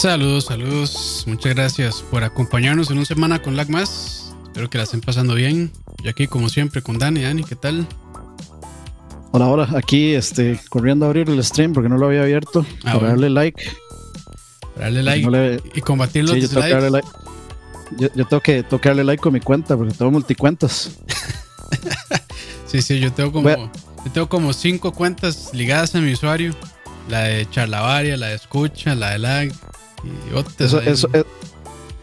Saludos, saludos. Muchas gracias por acompañarnos en una semana con Lag Más. Espero que la estén pasando bien. Y aquí, como siempre, con Dani. Dani, ¿qué tal? Hola, hola. Aquí, este, corriendo a abrir el stream porque no lo había abierto. Ah, para bueno. darle like. Para darle like No le- y combatir los Sí, yo tengo que dislikes. darle like. Yo, yo tengo que darle like con mi cuenta porque tengo multicuentas. Sí, sí, yo tengo como, Bueno. yo tengo como cinco cuentas ligadas a mi usuario. La de Charlavaria, la de Escucha, la de Lag. Eso, eso, es,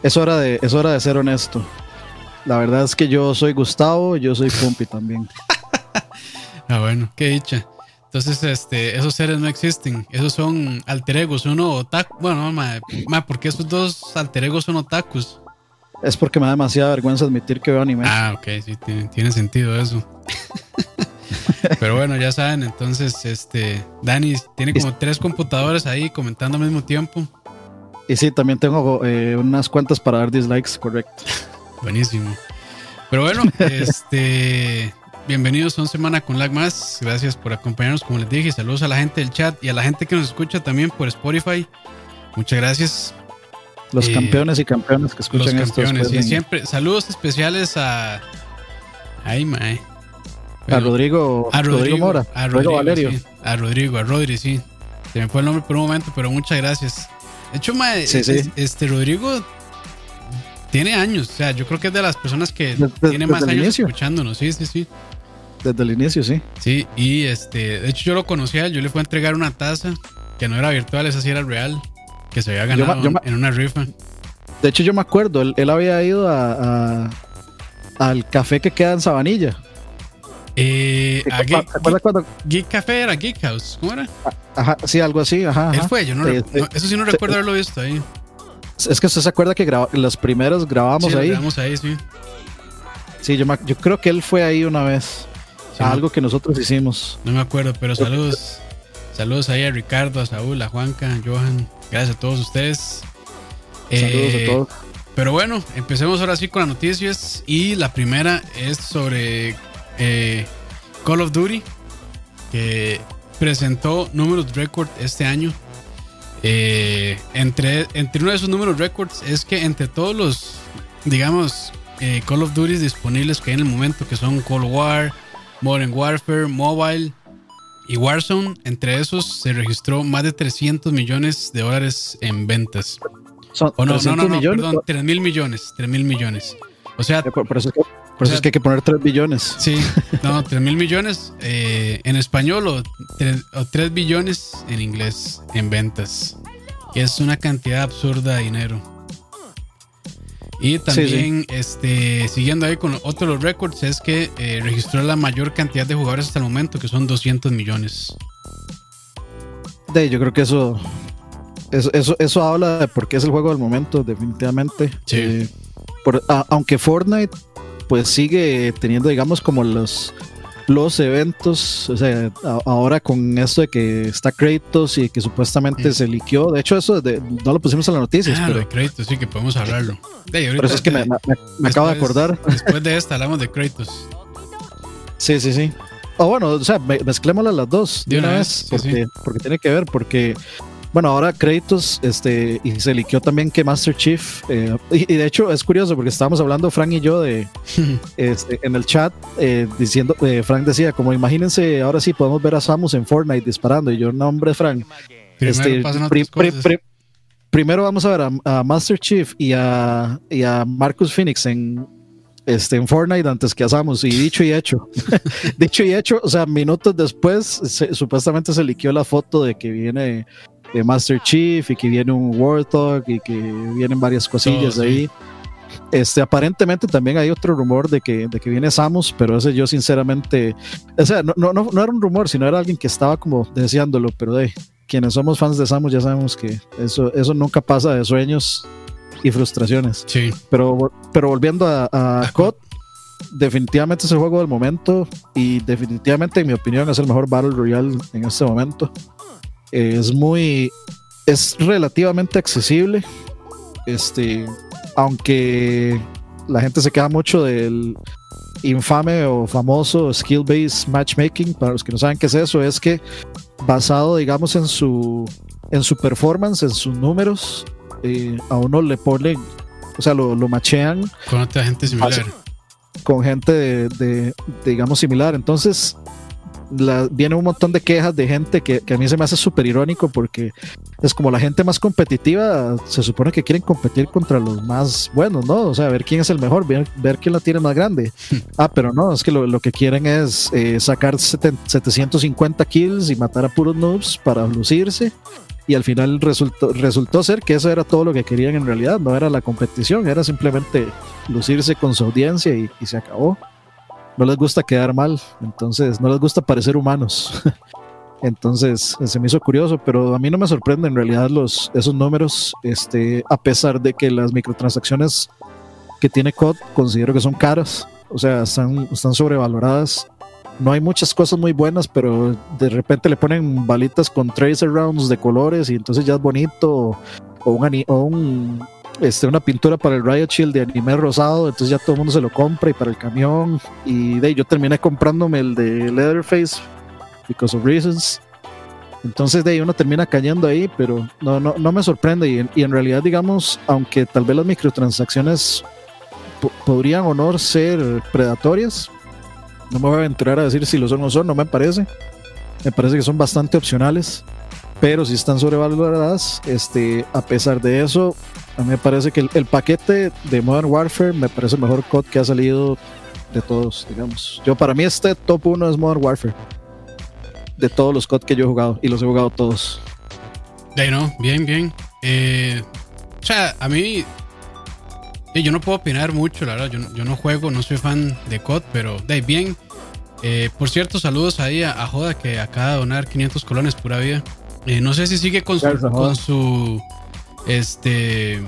es hora de, es hora de ser honesto. La verdad es que yo soy Gustavo y yo soy Pumpi también. Ah, bueno, qué dicha. Entonces, este, esos seres no existen. Esos son alter egos. Uno otaku. Bueno, no, ma, ma, ¿por qué esos dos alter egos son otakus? Es porque me da demasiada vergüenza admitir que veo anime. Ah, ok, sí, tiene, tiene sentido eso. Pero bueno, ya saben, entonces, este, Dani tiene como tres computadores ahí comentando al mismo tiempo. Y sí, también tengo eh, unas cuentas para dar dislikes, correcto. Buenísimo. Pero bueno, este, bienvenidos a una semana con Lag Más. Gracias por acompañarnos, como les dije. Saludos a la gente del chat y a la gente que nos escucha también por Spotify. Muchas gracias. Los Eh, campeones y campeones que Los escuchan esto campeones. después Y en- siempre, saludos especiales a. Ay, mae. a Rodrigo, A Rodrigo, Mora, a Rodrigo Rodrigo, Valerio. sí, a Rodrigo, a Rodri, sí. Se me fue el nombre por un momento, pero muchas gracias. De hecho, mae, Sí, sí. es- este Rodrigo tiene años. O sea, yo creo que es de las personas que Desde- tiene más desde años inicio. escuchándonos. Sí, sí, sí. Desde el inicio, sí. Sí, y este, de hecho, yo lo conocía. Yo le fui a entregar una taza que no era virtual, esa sí era real. Que se había ganado yo en una rifa. De hecho, yo me acuerdo, él, él había ido a, a- al café que queda en Sabanilla. Eh, a ¿Te Geek, acuerdas cuando? Geek Café era Geek House. ¿Cómo era? Ajá, sí, algo así, ajá. Él fue, yo no, Sí, re- sí. no, Eso sí no recuerdo haberlo visto ahí. Es que usted se acuerda que graba- los primeros grabamos sí, ahí. grabamos ahí, sí. Sí, yo, me ac- yo creo que él fue ahí una vez. Sí, a algo que nosotros hicimos. No me acuerdo, pero saludos. Saludos ahí a Ricardo, a Saúl, a Juanca, a Johan. Gracias a todos ustedes. Saludos Eh, a todos. Pero bueno, empecemos ahora sí con las noticias. Y la primera es sobre eh, Call of Duty, que presentó números récord este año. Eh, entre, entre uno de esos números récords es que entre todos los, digamos, eh, Call of Duty disponibles que hay en el momento, que son Cold War, Modern Warfare, Mobile y Warzone, entre esos se registró más de 300 millones de dólares en ventas. Son no, no, 300 no, no, millones. perdón, 3 mil millones, 3 mil millones. O sea, Eh, Por, por eso, es que, por O eso sea- es que hay que poner 3 billones. sí, no, 3 mil millones eh, en español o 3, billones en inglés en ventas. Que es una cantidad absurda de dinero. Y también, este, siguiendo ahí con otro de los récords, es que eh, registró la mayor cantidad de jugadores hasta el momento, que son 200 millones. De, yo creo que eso, eso, eso, eso habla de por qué es el juego del momento, definitivamente. Sí. Eh, por- a- aunque Fortnite pues sigue teniendo, digamos, como los, los eventos, o sea, a- ahora con esto de que está Kratos y que supuestamente Mm. se liqueó, de hecho eso de- no lo pusimos en las noticias, Ah, pero de crédito, sí, que podemos hablarlo. Por ahorita eso es que me, te- me- me- me acabo de acordar. Después de esta hablamos de Kratos. Sí, sí, sí. O bueno, o sea, me- mezclémoslas las dos de, una vez, sí, porque, sí. porque tiene que ver, porque, bueno, ahora créditos, este, y se liqueó también que Master Chief, eh, y, y de hecho es curioso porque estábamos hablando Frank y yo de, este, en el chat, eh, diciendo, eh, Frank decía, como imagínense, ahora sí podemos ver a Samus en Fortnite disparando, y yo, no, hombre, Frank, Primero este, pasan pri- otras pri- cosas. pri- primero vamos a ver a, a Master Chief y a, y a Marcus Phoenix en, este, en Fortnite antes que a Samus. Y dicho y hecho, dicho y hecho, o sea, minutos después, se- supuestamente se liqueó la foto de que viene eh, Master Chief y que viene un Warthog y que vienen varias cosillas Todo, sí. ahí. Este, aparentemente también hay otro rumor de que, de que viene Samus, pero ese yo sinceramente, o sea, no, no, no, era un rumor, sino era alguien que estaba como deseándolo, pero de quienes somos fans de Samus ya sabemos que eso, eso nunca pasa de sueños y frustraciones. Sí. Pero, pero volviendo a, a A COD, definitivamente es el juego del momento y definitivamente, en mi opinión, es el mejor Battle Royale en este momento. Es muy, es relativamente accesible. Este, aunque la gente se queda mucho del infame o famoso skill-based matchmaking, para los que no saben qué es eso, es que basado, digamos, en su, en su performance, en sus números, eh, a uno le ponen, o sea, lo, lo machean. Con otra gente similar. Con gente de, de digamos, similar. Entonces, viene un montón de quejas de gente que, a mí se me hace súper irónico porque es como la gente más competitiva se supone que quieren competir contra los más buenos, ¿no? O sea, ver quién es el mejor, ver, quién la tiene más grande. Ah, pero no, es que lo, que quieren es eh, sacar 750 kills y matar a puros noobs para lucirse. Y al final resultó, resultó ser que eso era todo lo que querían en realidad, no era la competición, era simplemente lucirse con su audiencia y se acabó no les gusta quedar mal, entonces no les gusta parecer humanos. entonces se me hizo curioso, pero a mí no me sorprende en realidad los, esos números, este, a pesar de que las microtransacciones que tiene COD considero que son caras, o sea, están, están sobrevaloradas. No hay muchas cosas muy buenas, pero de repente le ponen balitas con tracer rounds de colores y entonces ya es bonito. O, un, o un este, una pintura para el Riot Shield de anime rosado, entonces ya todo el mundo se lo compra y para el camión. Y de yo terminé comprándome el de Leatherface, because of reasons. Entonces de ahí uno termina cayendo ahí, pero no, no, no me sorprende. Y en, y en, realidad, digamos, aunque tal vez las microtransacciones podrían o no ser predatorias, no me voy a aventurar a decir si lo son o no son, no me parece. Me parece que son bastante opcionales pero si están sobrevaloradas. Este, a pesar de eso, a mí me parece que el, paquete de Modern Warfare me parece el mejor COD que ha salido de todos, digamos. Yo para mí este top 1 es Modern Warfare. De todos los COD que yo he jugado y los he jugado todos. De no, bien, bien. Eh, o sea, a mí yo no puedo opinar mucho, la verdad. Yo, no juego, no soy fan de COD, pero de bien. Eh, por cierto, saludos ahí a, a, Joda que acaba de donar 500 colones pura vida. Eh, no sé si sigue con su, con su este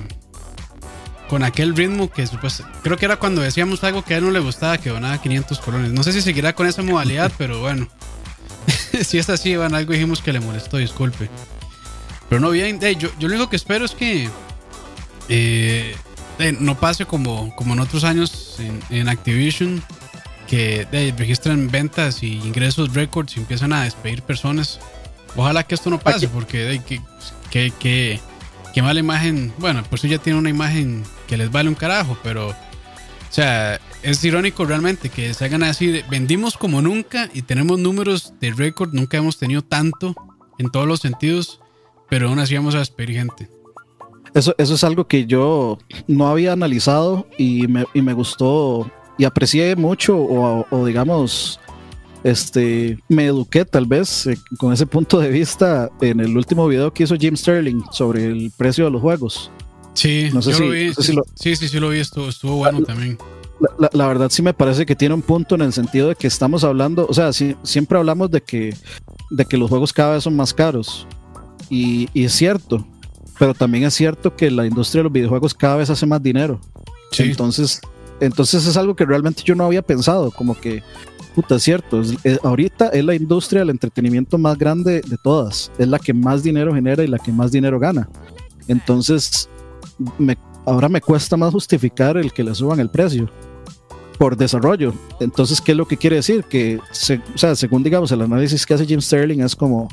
con aquel ritmo que pues, creo que era cuando decíamos algo que a él no le gustaba que donaba 500 colones. No sé si seguirá con esa modalidad, pero bueno. si es así, Iván, algo dijimos que le molestó, disculpe. Pero no bien, yo, yo lo único que espero es que eh, no pase como, como en otros años en, Activision, que registran ventas y ingresos récords y empiezan a despedir personas. Ojalá que esto no pase, porque que, que, que, mala imagen. Bueno, por eso ya tiene una imagen que les vale un carajo, pero. O sea, es irónico realmente que se hagan así. vendimos como nunca y tenemos números de récord. Nunca hemos tenido tanto en todos los sentidos, pero aún así vamos a despedir gente. Eso, eso es algo que yo no había analizado y me, y me gustó y aprecié mucho o, o digamos este, me eduqué tal vez eh, con ese punto de vista en el último video que hizo Jim Sterling sobre el precio de los juegos. Sí, no sé si, lo vi. sí, sí, sí, lo vi, estuvo, estuvo bueno también. La, verdad sí me parece que tiene un punto en el sentido de que estamos hablando, o sea, siempre hablamos de que, de que los juegos cada vez son más caros. Y, y, es cierto, pero también es cierto que la industria de los videojuegos cada vez hace más dinero. Entonces, entonces es algo que realmente yo no había pensado, como que puta, es cierto. ahorita es la industria del entretenimiento más grande de todas. Es la que más dinero genera y la que más dinero gana. Entonces, ahora me cuesta más justificar el que le suban el precio por desarrollo. Entonces, ¿qué es lo que quiere decir? Que, o sea, según digamos el análisis que hace Jim Sterling, es como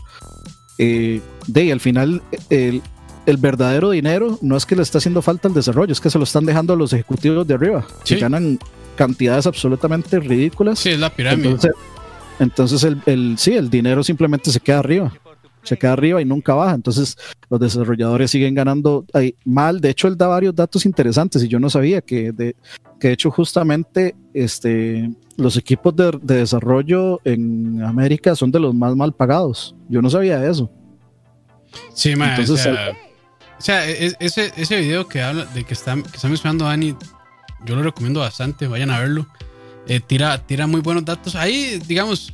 eh, de al final el, el, verdadero dinero no es que le está haciendo falta el desarrollo, es que se lo están dejando a los ejecutivos de arriba, que ganan cantidades absolutamente ridículas. Sí, es la pirámide. Entonces, el, el, sí, el dinero simplemente se queda arriba. Se queda arriba y nunca baja. Entonces, los desarrolladores siguen ganando ahí mal. De hecho, él da varios datos interesantes y yo no sabía que, de, que de hecho, justamente este, los equipos de, desarrollo en América son de los más mal pagados. Yo no sabía eso. Sí, Entonces, o sea, e, e, ese, ese video que habla de que está, que está mencionando Dani yo lo recomiendo bastante, vayan a verlo. Eh, tira, tira muy buenos datos. Ahí, digamos,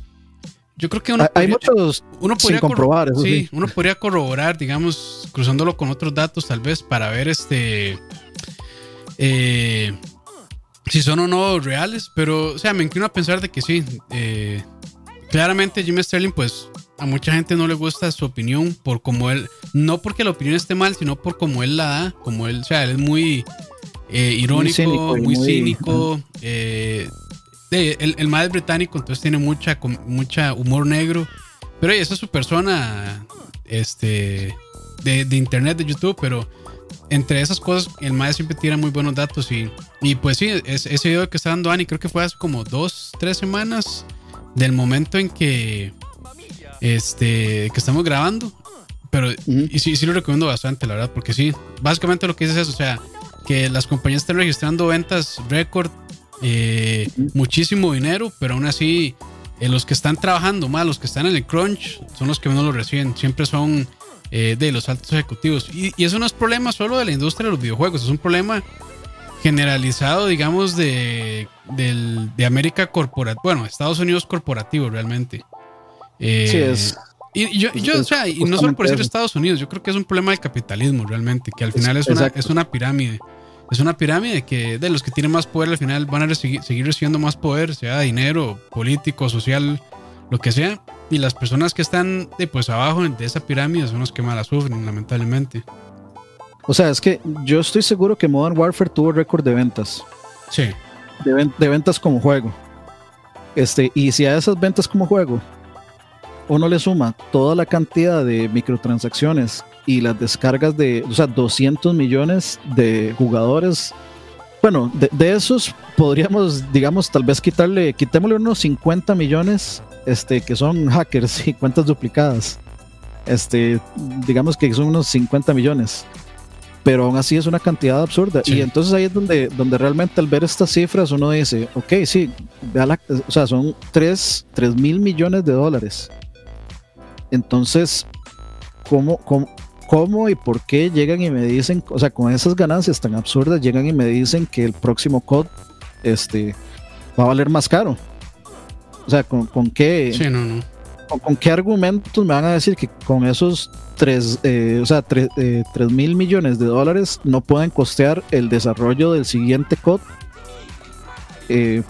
yo creo que uno hay muchos uno podría comprobar. sí, uno podría corroborar, digamos, cruzándolo con otros datos, tal vez, para ver este. Eh, si son o no reales, pero, o sea, me inclino a pensar de que sí. Eh, claramente, Jim Sterling, pues a mucha gente no le gusta su opinión por como él, no porque la opinión esté mal, sino por como él la da, como él, o sea, él es muy eh, irónico, muy cínico. Eh, el, el más británico, entonces tiene mucha, mucha humor negro. Pero esa es su persona este, de, internet, de YouTube. Pero entre esas cosas, el MAE siempre tira muy buenos datos y, y pues sí, ese video que está dando Ani, creo que fue hace como dos, tres semanas del momento en que, este, que estamos grabando. Pero y sí, sí lo recomiendo bastante, la verdad, porque sí, básicamente lo que dice es eso, o sea, que las compañías están registrando ventas récord, eh, muchísimo dinero, pero aún así eh, los que están trabajando más, los que están en el crunch, son los que menos lo reciben. Siempre son eh, de los altos ejecutivos. Y, eso no es problema solo de la industria de los videojuegos, es un problema generalizado, digamos, de, de América corporativa, bueno, Estados Unidos corporativo realmente. Eh, sí, es. Y yo, o sea, y no solo por ser Estados Unidos, yo creo que es un problema del capitalismo realmente, que al final es, una, es una pirámide. Es una pirámide que de los que tienen más poder al final van a seguir recibiendo más poder, sea dinero, político, social, lo que sea. Y las personas que están de, pues abajo de esa pirámide son los que más la sufren, lamentablemente. O sea, es que yo estoy seguro que Modern Warfare tuvo récord de ventas. Sí. De, ventas como juego. Este, y si a esas ventas como juego uno le suma toda la cantidad de microtransacciones y las descargas de, o sea, 200 millones de jugadores. Bueno, de, de esos podríamos, digamos, tal vez quitarle, quitémosle unos 50 millones este, que son hackers y cuentas duplicadas. Este, digamos que son unos 50 millones. Pero aún así es una cantidad absurda. Y entonces ahí es donde, donde realmente al ver estas cifras uno dice, ok, sí, o sea, son 3, mil millones de dólares. Entonces, ¿cómo, cómo, ¿cómo y por qué llegan y me dicen, o sea, con esas ganancias tan absurdas, llegan y me dicen que el próximo COD este, va a valer más caro? O sea, ¿con, qué? Con, qué argumentos me van a decir que con esos 3, eh, o sea, eh, mil millones de dólares no pueden costear el desarrollo del siguiente COD eh,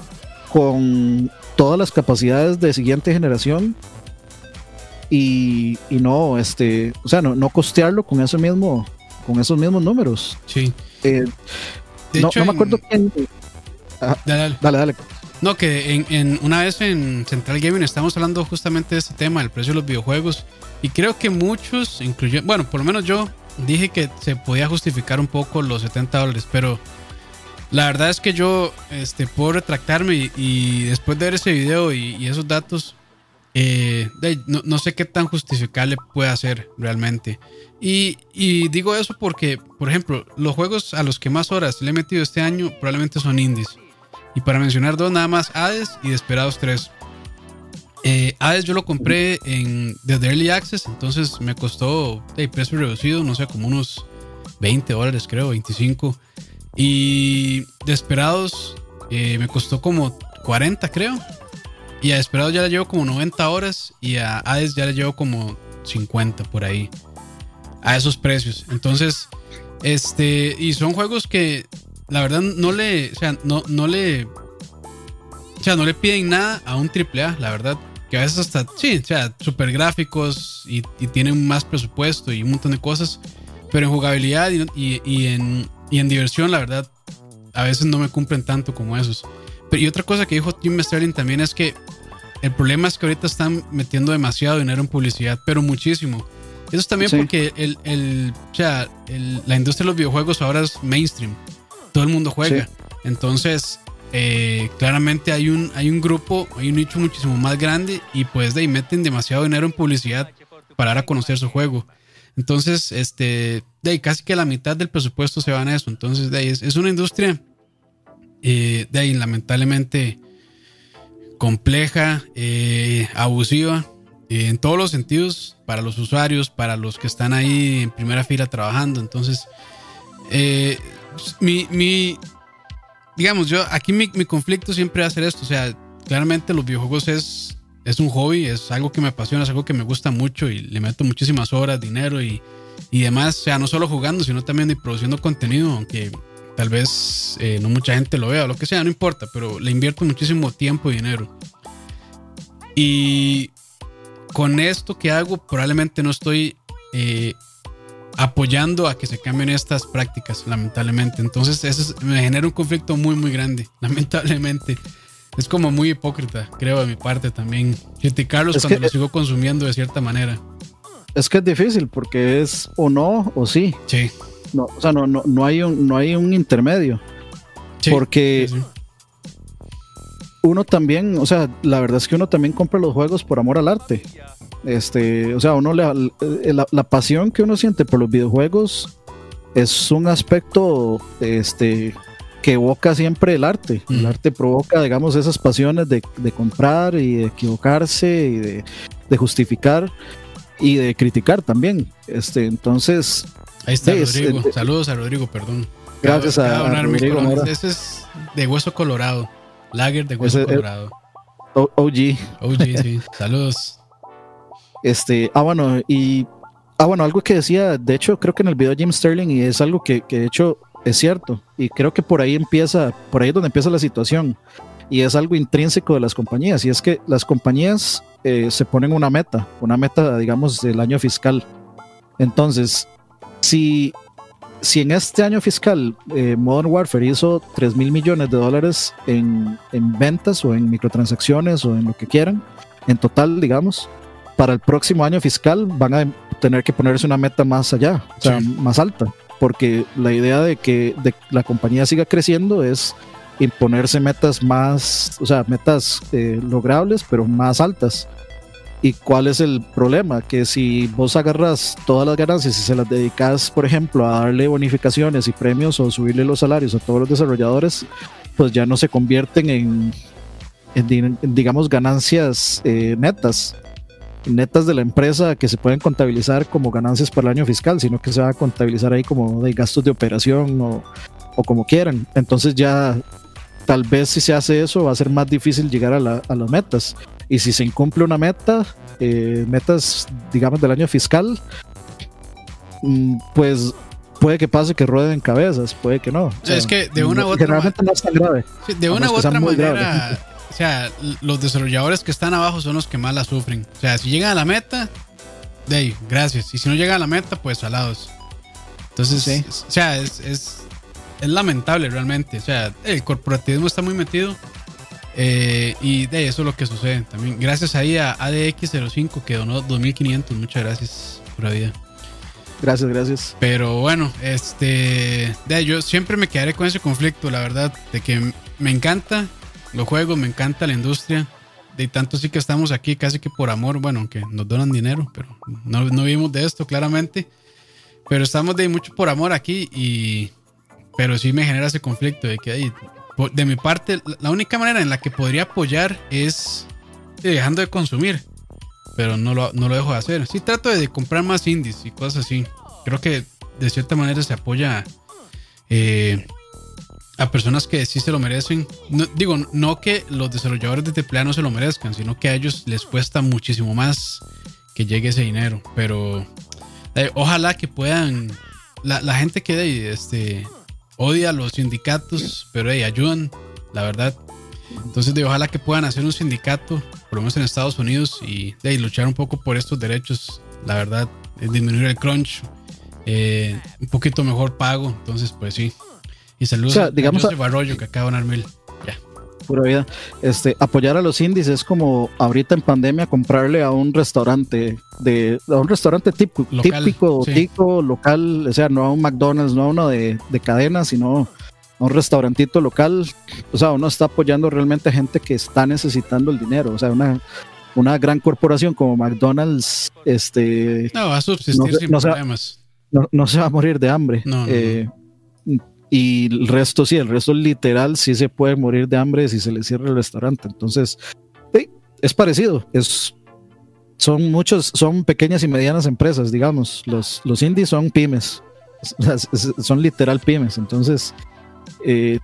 con todas las capacidades de siguiente generación y, no, este, o sea, no, no costearlo con eso mismo, con esos mismos números. Sí. no, me acuerdo quién. dale. dale. dale. No, que en, una vez en Central Gaming estamos hablando justamente de este tema, el precio de los videojuegos. Y creo que muchos, incluyendo, bueno, por lo menos yo dije que se podía justificar un poco los 70 dólares, pero la verdad es que yo este, puedo retractarme y, después de ver ese video y, esos datos, eh, no, sé qué tan justificable puede ser realmente. Y, digo eso porque, por ejemplo, los juegos a los que más horas le he metido este año probablemente son indies. Y para mencionar dos, nada más Hades y Desperados 3. Eh, Hades yo lo compré en, desde Early Access, entonces me costó de precio reducido, no sé, como unos 20 dólares, creo, 25. Y Desperados eh, me costó como 40, creo. Y a Desperados ya le llevo como 90 horas y a Hades ya le llevo como 50 por ahí. A esos precios. Entonces, este, y son juegos que la verdad no le, o sea, no, no le, o sea, no le piden nada a un AAA, la verdad. Que a veces hasta, sí, o sea, super gráficos y, tienen más presupuesto y un montón de cosas. Pero en jugabilidad y, y, en, y en diversión, la verdad, a veces no me cumplen tanto como esos. Pero, y otra cosa que dijo Tim Sterling también es que el problema es que ahorita están metiendo demasiado dinero en publicidad, pero muchísimo. Eso es también porque el, el, o sea, la industria de los videojuegos ahora es mainstream todo el mundo juega. Entonces, eh, claramente hay un, hay un grupo, hay un nicho muchísimo más grande y pues de ahí meten demasiado dinero en publicidad para dar a conocer su juego. Entonces, este, de ahí casi que la mitad del presupuesto se va en eso. Entonces, de ahí es, una industria eh, de ahí lamentablemente compleja, eh, abusiva, en todos los sentidos, para los usuarios, para los que están ahí en primera fila trabajando. Entonces, eh, mi, digamos, yo aquí mi, conflicto siempre va a ser esto, o sea, claramente los videojuegos es, es un hobby, es algo que me apasiona, es algo que me gusta mucho y le meto muchísimas horas, dinero y, y demás, o sea, no solo jugando, sino también produciendo contenido, aunque tal vez eh, no mucha gente lo vea o lo que sea, no importa, pero le invierto muchísimo tiempo y dinero. Y con esto que hago, probablemente no estoy eh, apoyando a que se cambien estas prácticas, lamentablemente. Entonces, eso me genera un conflicto muy, muy grande, lamentablemente. Es como muy hipócrita, creo, de mi parte también. Criticarlos cuando lo sigo consumiendo de cierta manera. Es que es difícil porque es o no o sí. Sí. No, o sea, no, no, no, hay, un, no hay un intermedio. porque uno también, o sea, la verdad es que uno también compra los juegos por amor al arte. Este, o sea, uno le, la, la pasión que uno siente por los videojuegos es un aspecto este, que evoca siempre el arte. El arte provoca, digamos, esas pasiones de, comprar y de equivocarse y de, justificar y de criticar también. Este, entonces. Ahí está Rodrigo. Eh, Saludos a Rodrigo, perdón. Gracias a, Rodrigo. Ese es de hueso colorado. Lager de hueso colorado. OG. OG, sí. Saludos. Este, ah, bueno, y Ah, bueno, algo que decía, de hecho, creo que en el video de Jim Sterling, y es algo que, de hecho es cierto, y creo que por ahí empieza, por ahí es donde empieza la situación, y es algo intrínseco de las compañías, y es que las compañías eh, se ponen una meta, una meta, digamos, del año fiscal. Entonces, si, si en este año fiscal eh, Modern Warfare hizo 3 mil millones de dólares en, en ventas o en microtransacciones o en lo que quieran, en total, digamos, para el próximo año fiscal van a tener que ponerse una meta más allá, o sea, más alta, porque la idea de que la compañía siga creciendo es imponerse metas más, o sea, metas eh, logrables, pero más altas. ¿Y cuál es el problema? Que si vos agarras todas las ganancias y se las dedicas, por ejemplo, a darle bonificaciones y premios o subirle los salarios a todos los desarrolladores, pues ya no se convierten en, digamos, ganancias eh, netas netas de la empresa que se pueden contabilizar como ganancias para el año fiscal, sino que se va a contabilizar ahí como de gastos de operación o, como quieran. Entonces ya tal vez si se hace eso va a ser más difícil llegar a, las metas. Y si se incumple una meta, eh, metas digamos del año fiscal, mm, pues puede que pase que rueden cabezas, puede que no. es que de una u otra, de una u otra manera o sea, los desarrolladores que están abajo son los que más la sufren. O sea, si llegan a la meta, de ahí, gracias. Y si no llegan a la meta, pues salados. Entonces, o sea, es, es, lamentable realmente. O sea, el corporativismo está muy metido. Eh, y de eso es lo que sucede también. Gracias ahí a ADX05 que donó 2500. Muchas gracias, pura vida. Gracias, gracias. Pero bueno, este. De, yo siempre me quedaré con ese conflicto, la verdad, de que me encanta los juegos, me encanta la industria. De tanto sí que estamos aquí casi que por amor, bueno, que nos donan dinero, pero no, no vivimos de esto claramente. Pero estamos de mucho por amor aquí y... Pero sí me genera ese conflicto de que de mi parte, la única manera en la que podría apoyar es dejando de consumir. Pero no lo, no lo dejo de hacer. Sí trato de comprar más indies y cosas así. Creo que de cierta manera se apoya eh, a personas que sí se lo merecen. digo, no que los desarrolladores de AAA no se lo merezcan, sino que a ellos les cuesta muchísimo más que llegue ese dinero. Pero eh, ojalá que puedan. La, gente que este, odia a los sindicatos, pero ayudan, la verdad. Entonces, de, ojalá que puedan hacer un sindicato, por lo menos en Estados Unidos, y de, luchar un poco por estos derechos. La verdad, disminuir el crunch, eh, un poquito mejor pago. Entonces, pues sí, y saludos a digamos, a Barroyo que acaba de. Ya. Pura vida. Este, apoyar a los indies es como ahorita en pandemia comprarle a un restaurante de a un restaurante típico, típico, típico, local, o sea, no a un McDonald's, no a uno de, de cadena, sino a un restaurantito local. O sea, uno está apoyando realmente a gente que está necesitando el dinero. O sea, una, una gran corporación como McDonald's, este. No, va a subsistir sin problemas. no, se va a morir de hambre. no. Eh, y el resto sí, el resto literal sí se puede morir de hambre si se le cierra el restaurante. Entonces, sí, es parecido. Es, son muchos, son pequeñas y medianas empresas, digamos. Los, los indies son pymes. Son literal pymes. Entonces, eh,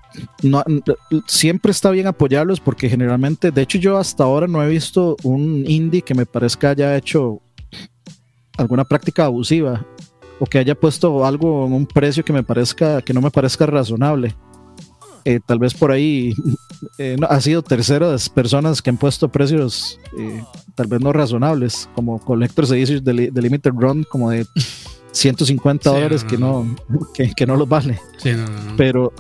siempre está bien apoyarlos porque generalmente, de hecho yo hasta ahora no he visto un indie que me parezca haya hecho alguna práctica abusiva o que haya puesto algo en un precio que me parezca que no me parezca razonable. Eh, tal vez por ahí eh, ha sido terceras personas que han puesto precios eh, tal vez no razonables, como Collectors Editions de, de Limited Run, como de 150 dólares que, no, que, no los vale. pero,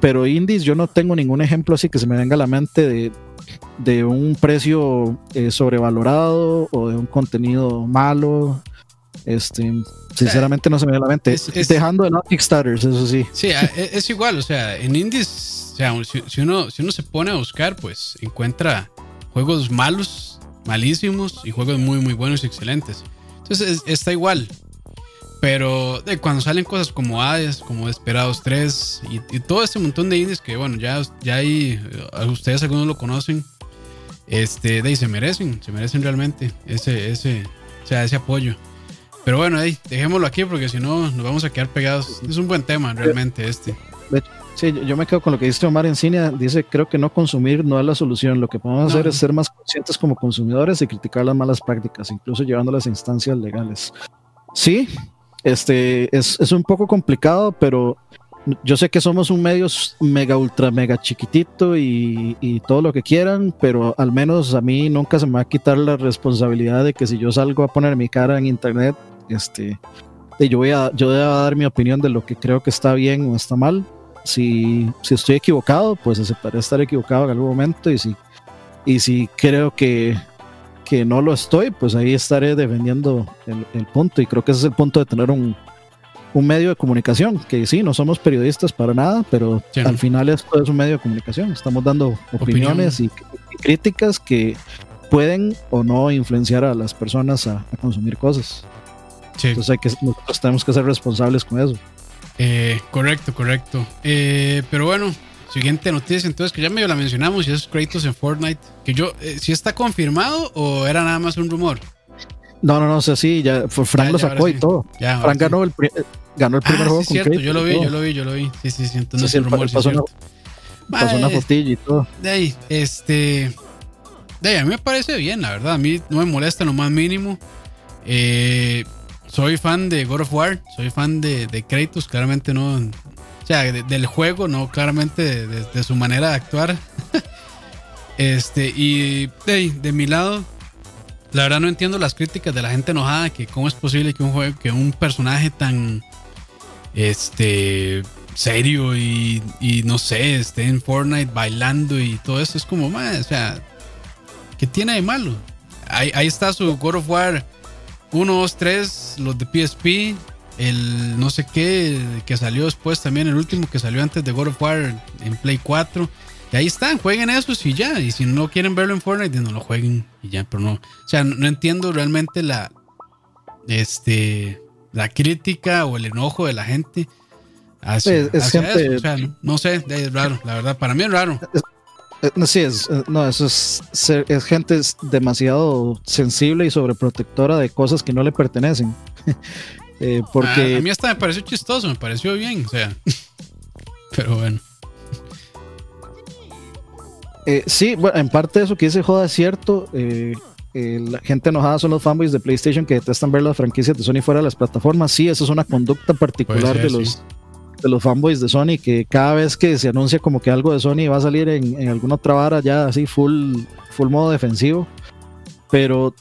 pero indies, yo no tengo ningún ejemplo así que se me venga a la mente de, de un precio sobrevalorado o de un contenido malo. Este, Sinceramente no se me viene a la mente. es- Dejando de no Kickstarters, eso sí. Sí, e- es, igual, o sea, en indies, o sea, si, si uno, si uno se pone a buscar, pues encuentra juegos malos, malísimos y juegos muy, muy buenos y excelentes. Entonces es- está igual. Pero de, cuando salen cosas como Hades, como Desperados 3 y, y todo este montón de indies que, bueno, ya, ya ahí, eh, ustedes algunos lo conocen, este, de ahí se merecen, se merecen realmente ese, ese, o sea, ese apoyo. Pero bueno, ahí, dejémoslo aquí porque si no nos vamos a quedar pegados. Es un buen tema realmente este. Sí, yo, me quedo con lo que dice Omar Encinia. Dice, creo que no consumir no es la solución. Lo que podemos No, hacer es ser más conscientes como consumidores y criticar las malas prácticas, incluso llevándolas a instancias legales. Sí, este es, es un poco complicado, pero yo sé que somos un medio mega, ultra, mega chiquitito y, y todo lo que quieran, pero al menos a mí nunca se me va a quitar la responsabilidad de que si yo salgo a poner mi cara en internet, este, yo voy a, yo voy a dar mi opinión de lo que creo que está bien o está mal. Si, si estoy equivocado, pues aceptaré estar equivocado en algún momento y si, y si creo que, que no lo estoy, pues ahí estaré defendiendo el, el punto y creo que ese es el punto de tener un, un medio de comunicación, que sí, no somos periodistas para nada, pero al final esto es un medio de comunicación, estamos dando opiniones y, y críticas que pueden o no influenciar a las personas a, a consumir cosas. Sí, Entonces hay que, nosotros tenemos que ser responsables con eso. eh, correcto, correcto. Eh, pero bueno, siguiente noticia, entonces que ya medio la mencionamos y es Kratos en Fortnite. Que yo, eh, si está confirmado o era nada más un rumor. No, no, no, o sea, sí, ya Frank Ya, lo sacó y sí. todo. Ya, Frank sí. ganó el, ganó el primer Ah, juego sí, con cierto, Kratos yo lo vi, yo lo vi, yo lo vi. Sí, sí, sí, entonces Sí, sí, un rumor, sí, pasó, una, pasó una fotilla y todo. De ahí, este. De ahí, a mí me parece bien, la verdad. A mí no me molesta lo más mínimo. Eh, soy fan de God of War, soy fan de, de Kratos, claramente no. O sea, de- del juego, no, claramente de, su manera de actuar. este, y de, mi lado, la verdad no entiendo las críticas de la gente enojada, que cómo es posible que un juego, que un personaje tan este serio y, y no sé, esté en Fortnite bailando y todo eso es como, "Ma, o sea, ¿qué tiene de malo? Ahí, ahí está su God of War 1, 2, 3, los de PSP, el no sé qué que salió después también, el último que salió antes de God of War en Play 4. Y ahí están, jueguen esos y ya. Y si no quieren verlo en Fortnite, no lo jueguen y ya, pero no. O sea, no, entiendo realmente la. Este. La crítica o el enojo de la gente hacia, Es- es hacia gente- eso. O sea, no, no sé, es raro, la verdad. Para mí es raro. No, sí, es, eh, no, eso es, es gente demasiado sensible y sobreprotectora de cosas que no le pertenecen. Eh, porque a, a mí hasta me pareció chistoso, me pareció bien, o sea. Pero bueno. Eh, sí, bueno, en parte de eso que dice Joda es cierto. eh, eh, la gente enojada son los fanboys de PlayStation que detestan ver las franquicias de Sony fuera de las plataformas. Sí, eso es una conducta particular Puede ser, de, los, sí. De los fanboys de Sony, que cada vez que se anuncia como que algo de Sony va a salir en, en alguna otra vara ya así full, full modo defensivo. Pero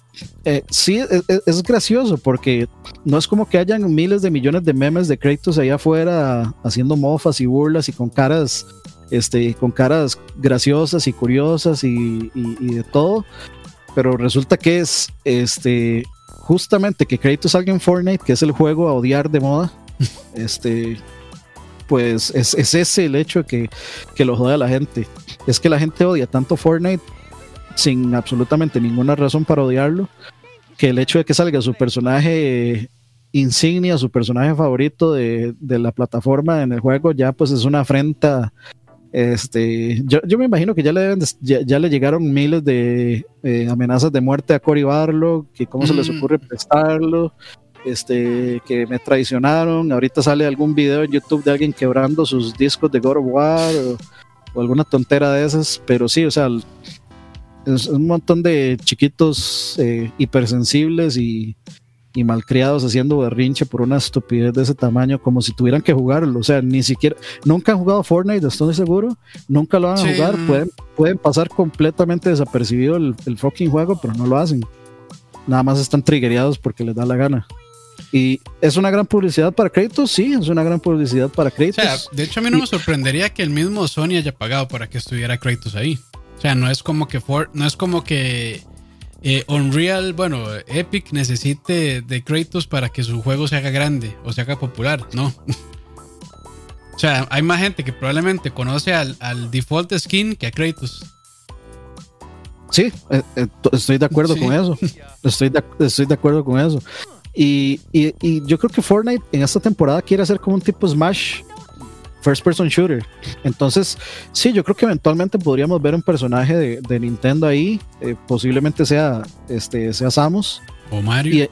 eh, sí, es, es- es gracioso porque no es como que hayan miles de millones de memes de Kratos allá afuera haciendo mofas y burlas y con caras, este, con caras graciosas y curiosas y, y- y de todo. Pero resulta que es este justamente que Kratos salga en Fortnite, que es el juego a odiar de moda. este, pues es, es ese el hecho que, que lo jode a la gente. Es que la gente odia tanto Fortnite sin absolutamente ninguna razón para odiarlo, que el hecho de que salga su personaje insignia, su personaje favorito de, de la plataforma en el juego, ya pues es una afrenta. Este, yo, yo me imagino que ya le deben de- ya, ya le llegaron miles de eh, amenazas de muerte a Cory Barlow, que cómo se les Mm. ocurre prestarlo, este, que me traicionaron. Ahorita sale algún video en YouTube de alguien quebrando sus discos de God of War o, o alguna tontera de esas, pero sí, o sea, es un montón de chiquitos eh, hipersensibles y, y malcriados haciendo berrinche por una estupidez de ese tamaño, como si tuvieran que jugarlo. O sea, ni siquiera, nunca han jugado Fortnite, estoy seguro, nunca lo van a Sí, jugar, pueden, pueden pasar completamente desapercibido el, el fucking juego, pero no lo hacen. Nada más están triggereados porque les da la gana. Y es una gran publicidad para Kratos, sí, es una gran publicidad para O Kratos. sea, de hecho a mí no me sorprendería que el mismo Sony haya pagado para que estuviera Kratos ahí. O sea, no es como que For- no es como que eh, Unreal, bueno, Epic necesite de Kratos para que su juego se haga grande o se haga popular, no. o sea, hay más gente que probablemente conoce al, default skin que a Kratos. Sí, eh, eh, estoy de acuerdo con eso. Estoy de, estoy de acuerdo con eso. Y, y, yo creo que Fortnite en esta temporada quiere hacer como un tipo Smash first person shooter. Entonces, sí, yo creo que eventualmente podríamos ver un personaje de, Nintendo ahí, eh, posiblemente sea, este, sea Samus. O Mario.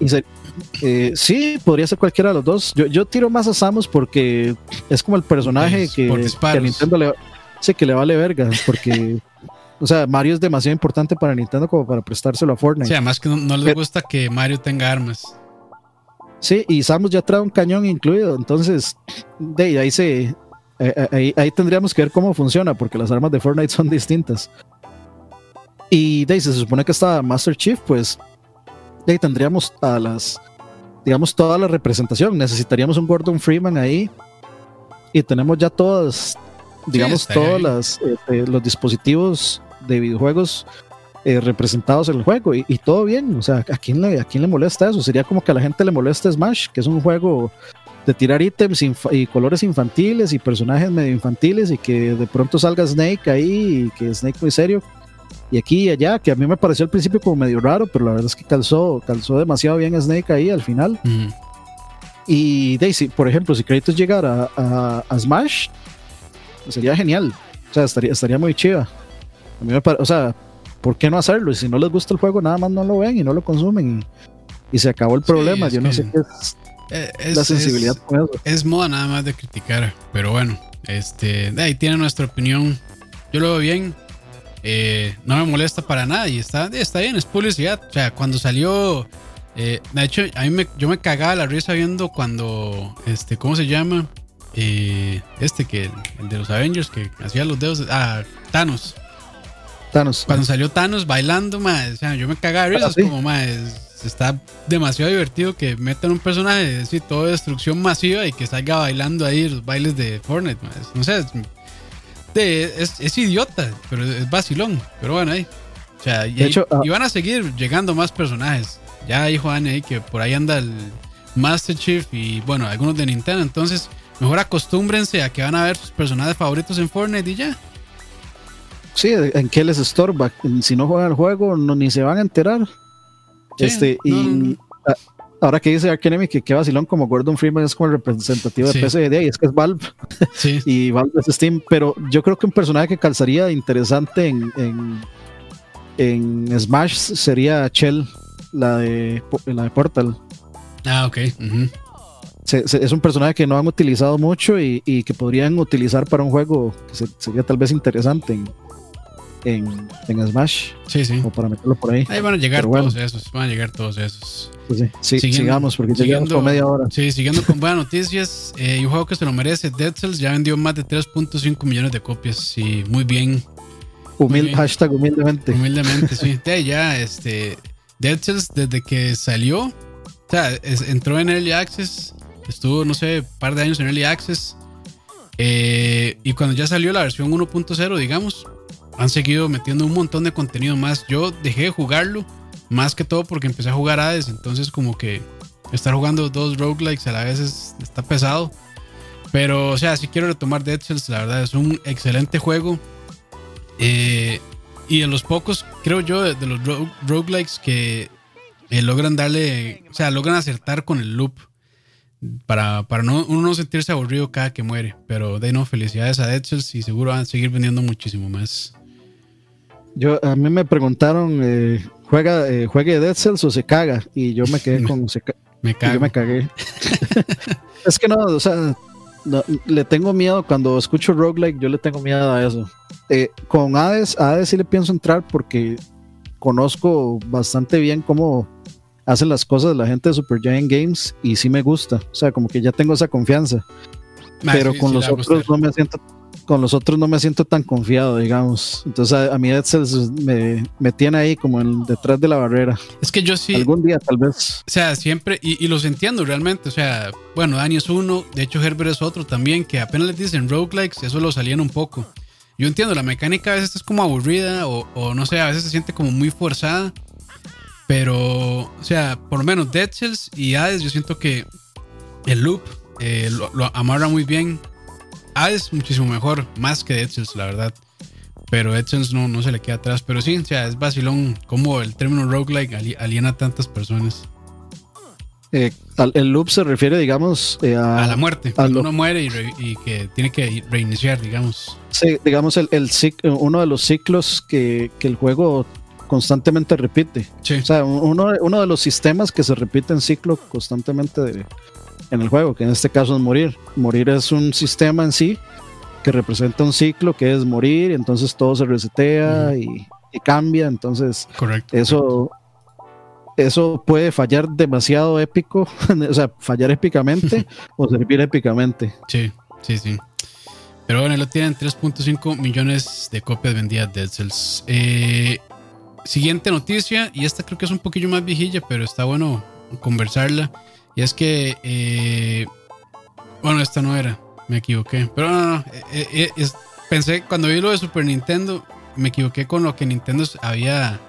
Eh, sí, podría ser cualquiera de los dos. Yo, tiro más a Samus porque es como el personaje que, a Nintendo le, sí, que le vale verga, porque... O sea, Mario es demasiado importante para Nintendo como para prestárselo a Fortnite. Sí, además que no, no les gusta que Mario tenga armas. Sí, y Samus ya trae un cañón incluido, entonces de ahí se eh, eh, ahí, tendríamos que ver cómo funciona, porque las armas de Fortnite son distintas. Y de ahí se supone que está Master Chief, pues de ahí tendríamos a las, digamos, toda la representación. Necesitaríamos un Gordon Freeman ahí. Y tenemos ya todas, digamos, todos este, los dispositivos de videojuegos eh, representados en el juego y, todo bien. O sea, ¿a quién, le, ¿a quién le molesta eso? Sería como que a la gente le molesta Smash, que es un juego de tirar ítems y colores infantiles y personajes medio infantiles y que de pronto salga Snake ahí y que Snake muy serio. Y aquí y allá, que a mí me pareció al principio como medio raro, pero la verdad es que calzó, calzó demasiado bien Snake ahí al final. Y Daisy, por ejemplo, si Kratos llegara a, a, Smash, sería genial. O sea, estaría, estaría muy chiva. A mí me o sea, ¿por qué no hacerlo? Y si no les gusta el juego, nada más no lo ven y no lo consumen. Y, se acabó el problema. Yo no sé qué es, eh, la sensibilidad. Es, moda nada más de criticar. Pero bueno, este, de ahí tiene nuestra opinión. Yo lo veo bien. Eh, no me molesta para nada y está, está bien, es publicidad. O sea, cuando salió. Eh, de hecho, a mí me, yo me cagaba la risa viendo cuando. Este, ¿Cómo se llama? este que. El de los Avengers que hacía los dedos. Ah, Thanos. Thanos. Cuando salió Thanos bailando, o sea, yo me cagaba de risa. Ah, como, más, está demasiado divertido que metan un personaje así, todo destrucción masiva y que salga bailando ahí los bailes de Fortnite. No sé, es, es, idiota, pero es vacilón. Pero bueno, ahí. O sea, y, ah, van a seguir llegando más personajes. Ya hay Juan ahí que por ahí anda el Master Chief y bueno, algunos de Nintendo. Entonces, mejor acostúmbrense a que van a ver sus personajes favoritos en Fortnite y ya. Sí, ¿en qué les estorba? Si no juegan el juego, no, ni se van a enterar este, y ahora que dice Ark Enemy que qué vacilón como Gordon Freeman es como el representativo de PSVD y es que es Valve y Valve es Steam, pero yo creo que un personaje que calzaría interesante en, en, Smash sería Chell, la de, la de Portal. Ah, ok. es un personaje que no han utilizado mucho y, que podrían utilizar para un juego que sería tal vez interesante en, en, en, Smash. Sí, sí. O para meterlo por ahí. Ahí van a llegar todos esos. Van a llegar todos esos. Pues sí, sigamos porque siguiendo, por media hora. Sí, siguiendo con buenas noticias. Eh, un juego que se lo merece, Dead Cells, ya vendió más de 3.5 millones de copias. Sí, muy bien. Hashtag humildemente. Humildemente, sí. ya, este. Dead Cells, desde que salió, o sea, entró en Early Access, estuvo, no sé, un par de años en Early Access. Eh, y cuando ya salió la versión 1.0, digamos, han seguido metiendo un montón de contenido más. Yo dejé de jugarlo más que todo porque empecé a jugar Hades, entonces como que estar jugando dos roguelikes a la vez está pesado. Pero, o sea, si quiero retomar Dead Cells, la verdad es un excelente juego. Eh, y de los pocos, creo yo, de, los roguelikes que eh, logran darle, o sea, logran acertar con el loop para, para no, uno no sentirse aburrido cada que muere. Pero de no, felicidades a Dead Cells y seguro van a seguir vendiendo muchísimo más. Yo, a mí me preguntaron, eh, ¿juega, eh, ¿juegue Dead Cells o se caga? Y yo me quedé con... Se me Yo me cagué. es que no, o sea, le tengo miedo cuando escucho roguelike, yo le tengo miedo a eso. Eh, con Hades, a Hades sí le pienso entrar porque conozco bastante bien cómo hacen las cosas la gente de Super Giant Games y sí me gusta. O sea, como que ya tengo esa confianza. Ah, pero con los otros no me siento con los otros no me siento tan confiado, digamos. Entonces a, mí me, me, tiene ahí como en, detrás de la barrera. Es que yo sí. Algún día tal vez. O sea, siempre, y, los entiendo realmente. O sea, bueno, Dani es uno, de hecho Herbert es otro también, que apenas les dicen roguelikes, eso lo salían un poco. Yo entiendo, la mecánica a veces es como aburrida o, o no sé, a veces se siente como muy forzada. Pero, o sea, por lo menos Dead Cells y Hades, yo siento que el loop eh, lo, amarra muy bien. Hades muchísimo mejor, más que Cells, la verdad. Pero Cells no, no se le queda atrás. Pero sí, o sea, es vacilón como el término roguelike aliena a tantas personas. Eh, el loop se refiere, digamos, eh, a, la muerte. Cuando uno muere y, que tiene que reiniciar, digamos. Sí, digamos, el, el uno de los ciclos que, que el juego constantemente repite. O sea, uno, uno de los sistemas que se repite en ciclo constantemente en el juego, que en este caso es morir. Morir es un sistema en sí que representa un ciclo que es morir, y entonces todo se resetea y, cambia. Entonces, Correcto. eso eso puede fallar demasiado épico, o sea, fallar épicamente o servir épicamente. Sí, sí, sí. Pero bueno, lo tienen 3.5 millones de copias vendidas de Cells. Eh, siguiente noticia, y esta creo que es un poquillo más viejilla, pero está bueno conversarla. Y es que, eh, bueno, esta no era, me equivoqué. Pero no, no, eh, eh, pensé, cuando vi lo de Super Nintendo, me equivoqué con lo que Nintendo había,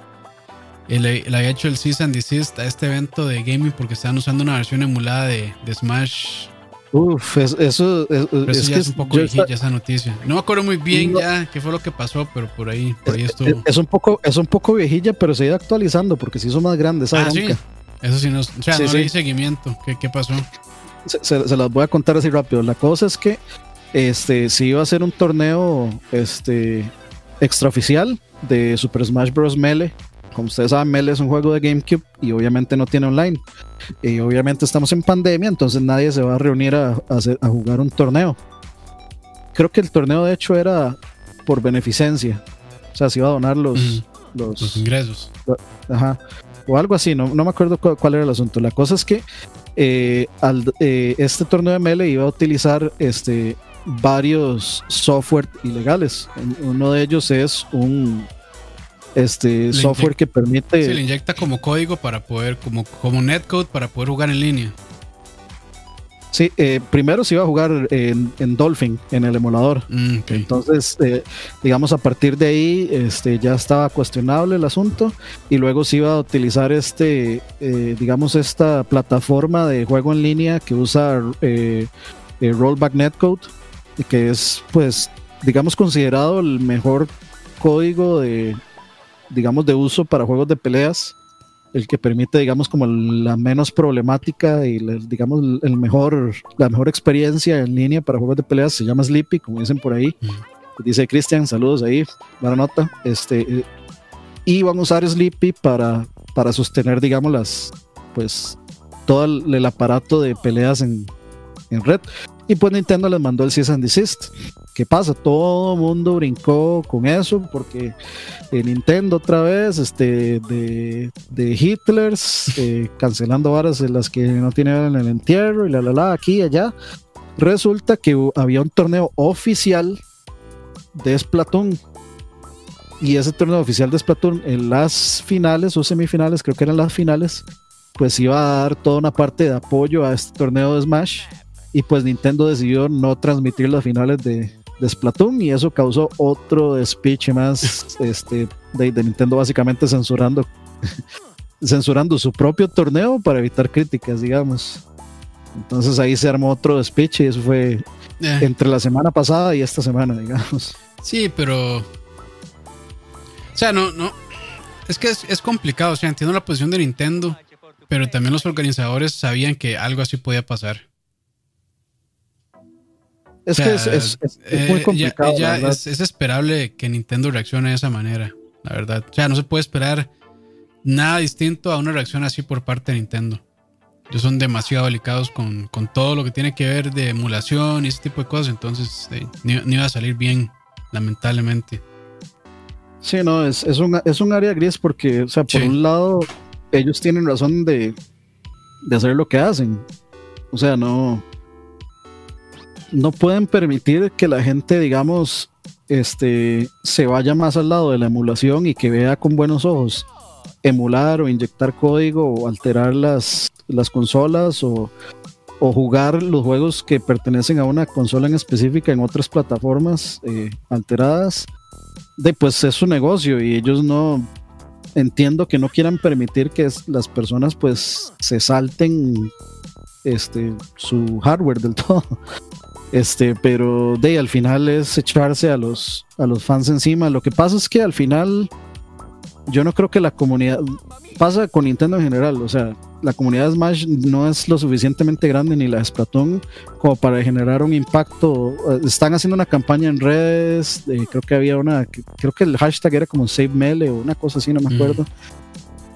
le, había hecho el Cease and Desist a este evento de gaming porque estaban usando una versión emulada de, de Smash Uf, eso, eso, es, que es un poco viejilla esa noticia. No me acuerdo muy bien ya qué fue lo que pasó, pero por ahí, por ahí estuvo. Es, un poco, es un poco viejilla, pero se ha ido actualizando porque se hizo más grande esa ah, Sí. Eso sí, no, o sea, no le di seguimiento. ¿Qué, qué pasó? Se, las voy a contar así rápido. La cosa es que este, se iba a hacer un torneo este, extraoficial de Super Smash Bros. Melee como ustedes saben, Melee es un juego de GameCube y obviamente no tiene online. Y obviamente estamos en pandemia, entonces nadie se va a reunir a, a, jugar un torneo. Creo que el torneo de hecho era por beneficencia. O sea, se iba a donar los, los, ingresos. ajá. O algo así, no, no me acuerdo cuál, era el asunto. La cosa es que eh, al, eh, este torneo de Melee iba a utilizar este, varios software ilegales. Uno de ellos es un, este software que permite. Se le inyecta como código para poder, como, como netcode para poder jugar en línea. Sí, eh, primero se iba a jugar en, Dolphin, en el emulador. Mm, Entonces, eh, digamos, a partir de ahí este, ya estaba cuestionable el asunto y luego se iba a utilizar este, eh, digamos, esta plataforma de juego en línea que usa Rollback Netcode, que es, pues, digamos, considerado el mejor código de, digamos, de uso para juegos de peleas, el que permite, digamos, como la menos problemática y, digamos, el mejor, la mejor experiencia en línea para juegos de peleas se llama Sleepy, como dicen por ahí. Dice Cristian, saludos ahí, buena nota. Este, eh, y van a usar Sleepy para, para sostener, digamos, las, pues, todo el, aparato de peleas en, en red. Y pues Nintendo les mandó el cease and desist. ¿Qué pasa? Todo el mundo brincó con eso porque eh, Nintendo otra vez, este, de, de Hitlers, eh, cancelando varas en las que no tienen el entierro y la la la, aquí y allá. Resulta que había un torneo oficial de Splatoon. Y ese torneo oficial de Splatoon, en las finales o semifinales, creo que eran las finales, pues iba a dar toda una parte de apoyo a este torneo de Smash y pues Nintendo decidió no transmitir las finales de, de Splatoon y eso causó otro speech más este, de, Nintendo básicamente censurando censurando su propio torneo para evitar críticas, digamos. Entonces ahí se armó otro speech y eso fue eh. entre la semana pasada y esta semana, digamos. Sí, pero... O sea, no, no. Es que es, es complicado, o sea, entiendo la posición de Nintendo, pero también los organizadores sabían que algo así podía pasar. Es que es, muy eh, complicado. es, esperable que Nintendo reaccione de esa manera, la verdad. O sea, no se puede esperar nada distinto a una reacción así por parte de Nintendo. Ellos son demasiado delicados con, todo lo que tiene que ver de emulación y ese tipo de cosas, entonces eh, ni, iba a salir bien, lamentablemente. Sí, no, es, es, un, es un área gris porque, o sea, por un lado, ellos tienen razón de, de hacer lo que hacen. O sea, no, no pueden permitir que la gente, digamos, este, se vaya más al lado de la emulación y que vea con buenos ojos emular o inyectar código o alterar las, las consolas o, jugar los juegos que pertenecen a una consola en específica en otras plataformas eh, alteradas. De, pues es su negocio y ellos no, entiendo que no quieran permitir que las personas pues se salten este su hardware del todo. Este, pero de al final es echarse a los a los fans encima. Lo que pasa es que al final yo no creo que la comunidad pasa con Nintendo en general, o sea, la comunidad de Smash no es lo suficientemente grande ni la de Splatoon como para generar un impacto. Están haciendo una campaña en redes, creo que había una, creo que el hashtag era como Save Melee o una cosa así, no me acuerdo.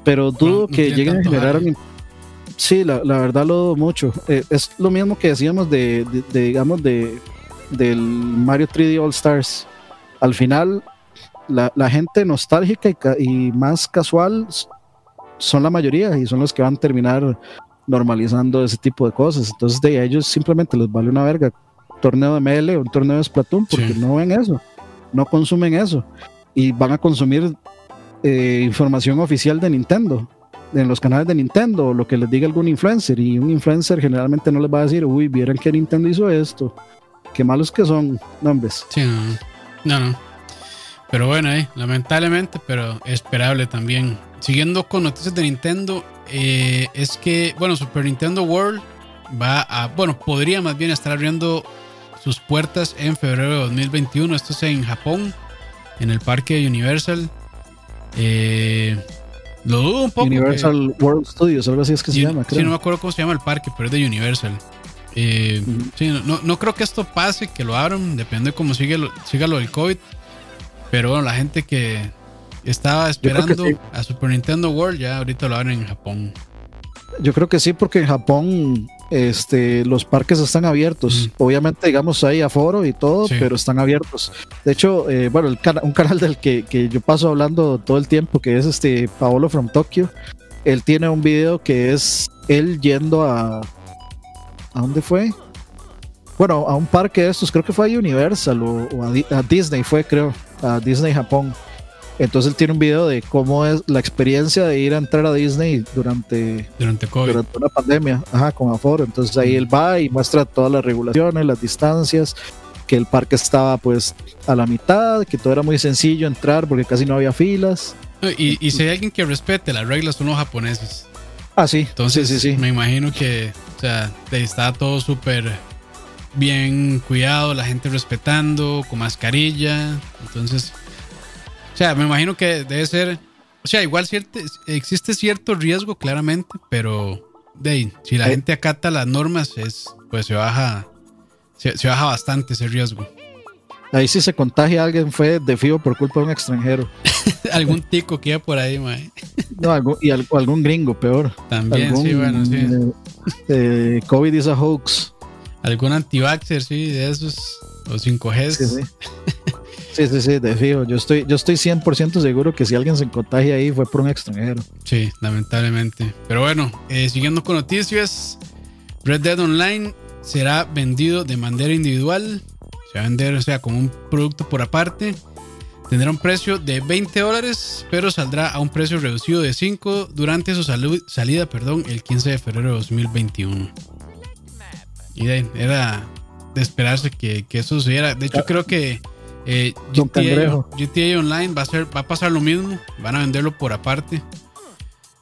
Pero dudo que lleguen a generar un Sí, la, verdad lo dudo mucho. Eh, es lo mismo que decíamos de, digamos, de del Mario 3D All Stars. Al final, la, gente nostálgica y, más casual son la mayoría y son los que van a terminar normalizando ese tipo de cosas. Entonces, de ellos simplemente les vale una verga torneo de ML o un torneo de Splatoon porque no ven eso, no consumen eso y van a consumir eh, información oficial de Nintendo en los canales de Nintendo lo que les diga algún influencer y un influencer generalmente no les va a decir, uy, vieron que Nintendo hizo esto, qué malos que son, nombres. Sí, no, no. Pero bueno, eh, lamentablemente, pero esperable también. Siguiendo con noticias de Nintendo, eh, es que, bueno, Super Nintendo World va a, bueno, podría más bien estar abriendo sus puertas en febrero de 2021. Esto es en Japón, en el parque Universal. Eh, lo dudo un poco. Universal World Studios, algo así es que se llama, creo. Sí, no me acuerdo cómo se llama el parque, pero es de Universal. Eh, sí, no, no, creo que esto pase, que lo abran, depende de cómo sigue lo, siga lo del COVID. Pero bueno, la gente que estaba esperando a Super Nintendo World ya ahorita lo abren en Japón. Yo creo que sí, porque en Japón este, los parques están abiertos. Obviamente, digamos, hay aforo y todo, pero están abiertos. De hecho, eh, bueno, el un canal del que, que, yo paso hablando todo el tiempo, que es este Paolo from Tokyo, él tiene un video que es él yendo a... ¿A dónde fue? Bueno, a un parque de estos, creo que fue a Universal o, a, Disney, fue creo, a Disney Japón. Entonces él tiene un video de cómo es la experiencia de ir a entrar a Disney durante, durante, COVID. durante una pandemia, ajá, con aforo. Entonces ahí él va y muestra todas las regulaciones, las distancias, que el parque estaba pues a la mitad, que todo era muy sencillo entrar porque casi no había filas. Y, y si hay alguien que respete las reglas son los japoneses. Ah, sí. Entonces sí, sí, me imagino que o sea, está todo súper bien cuidado, la gente respetando, con mascarilla. Entonces, sea, me imagino que debe ser. O sea, igual cierto, existe cierto riesgo, claramente, pero de si la gente acata las normas, es pues se baja, se, baja bastante ese riesgo. Ahí si se contagia alguien fue de fío por culpa de un extranjero. algún tico que iba por ahí, mae. no, y algún gringo, peor. También, sí, bueno, sí. Eh, eh, COVID is a hoax. Algún anti-vaxxer, sí, de esos. O 5G. Sí, sí. Sí, sí, sí, de fijo. Yo estoy, yo estoy 100% seguro que si alguien se contagia ahí fue por un extranjero. Sí, lamentablemente. Pero bueno, eh, siguiendo con noticias, Red Dead Online será vendido de manera individual. Se va a vender, o sea, como un producto por aparte. Tendrá un precio de 20 dólares, pero saldrá a un precio reducido de 5 durante su salida perdón, el 15 de febrero de 2021. Y de, era de esperarse que, que eso sucediera. De hecho, creo que eh, GTA, Online va a, ser, va a pasar lo mismo. Van a venderlo por aparte.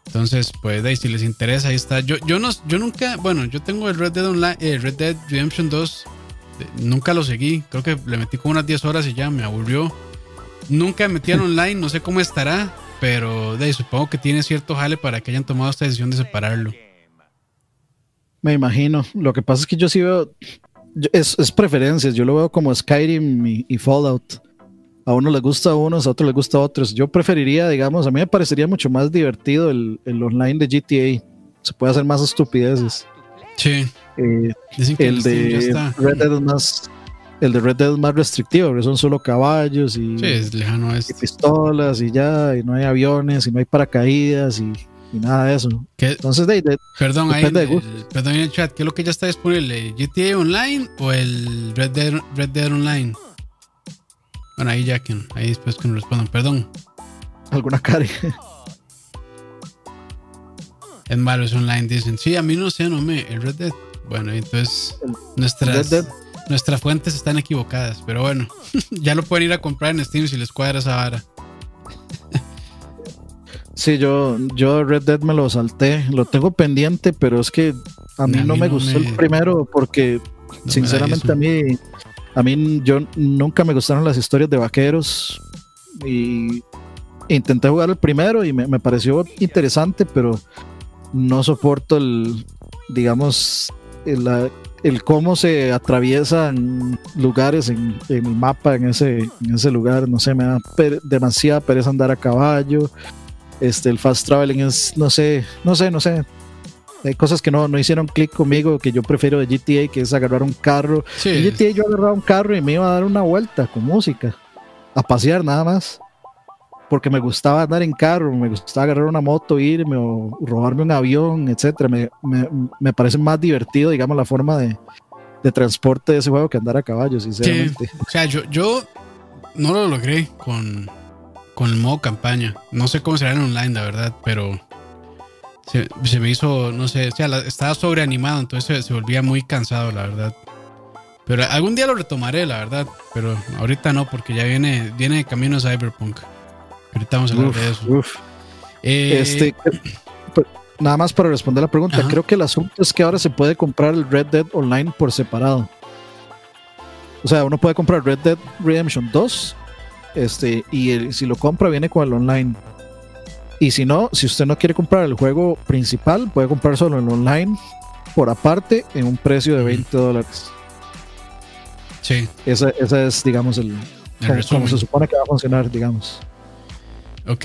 Entonces, pues, ahí, si les interesa, ahí está. Yo, yo, no, yo nunca, bueno, yo tengo el Red Dead Online, eh, Red Dead Redemption 2. nunca lo seguí. Creo que le metí como unas 10 horas y ya me aburrió. Nunca metí al online, no sé cómo estará. Pero de supongo que tiene cierto jale para que hayan tomado esta decisión de separarlo. Me imagino. Lo que pasa es que yo sí veo es, preferencias. Yo lo veo como Skyrim y, Fallout. A uno le gusta a unos, a otros les gusta a otros. Yo preferiría, digamos, a mí me parecería mucho más divertido el, online de GTA. Se puede hacer más estupideces. Sí. Eh, el de Red Dead es más. El de Red Dead es más restrictivo, porque son solo caballos y, y pistolas y ya, y no hay aviones y no hay paracaídas y y nada de eso. Entonces, de, perdón, ahí, perdón en el chat, ¿qué es lo que ya está disponible? ¿GTA Online o el Red Dead, Red Dead Online? Bueno, ahí ya que ahí después que nos respondan, perdón. ¿Alguna cara? Es malo, es online, dicen. Sí, a mí no sé, no me. El Red Dead. Bueno, entonces nuestras, nuestras fuentes están equivocadas, pero bueno, ya lo pueden ir a comprar en Steam si les cuadra esa vara. Sí, yo, yo Red Dead me lo salté. Lo tengo pendiente, pero es que a mí, no, me gustó el primero porque, sinceramente, a mí, a mí yo nunca me gustaron las historias de vaqueros y intenté jugar el primero y me, pareció interesante, pero no soporto el, digamos, el, el cómo se atraviesan lugares en, el mapa en ese, en ese lugar. No sé, me da demasiada pereza andar a caballo. Este, el fast traveling es, no sé, no sé, no sé. Hay cosas que no, no hicieron clic conmigo, que yo prefiero de GTA, que es agarrar un carro. En GTA yo agarraba un carro y me iba a dar una vuelta con música, a pasear nada más. Porque me gustaba andar en carro, me gustaba agarrar una moto, irme o robarme un avión, etcétera. Me, me, me parece más divertido, digamos, la forma de, de, transporte de ese juego que andar a caballo, sinceramente. o sea, yo, yo no lo logré con, con el modo campaña. No sé cómo será en online, la verdad, pero se, me hizo, no sé, o sea, estaba sobreanimado, entonces se, volvía muy cansado, la verdad. Pero algún día lo retomaré, la verdad. Pero ahorita no, porque ya viene, viene de camino Cyberpunk. Ahorita vamos a hablar de eso. Eh, este, nada más para responder la pregunta, creo que el asunto es que ahora se puede comprar el Red Dead Online por separado. O sea, uno puede comprar Red Dead Redemption 2 este, y si lo compra, viene con el online. Y si no, si usted no quiere comprar el juego principal, puede comprar solo el online por aparte en un precio de 20 dólares. Sí. Esa, es, digamos, el, como, se supone que va a funcionar, digamos. Ok.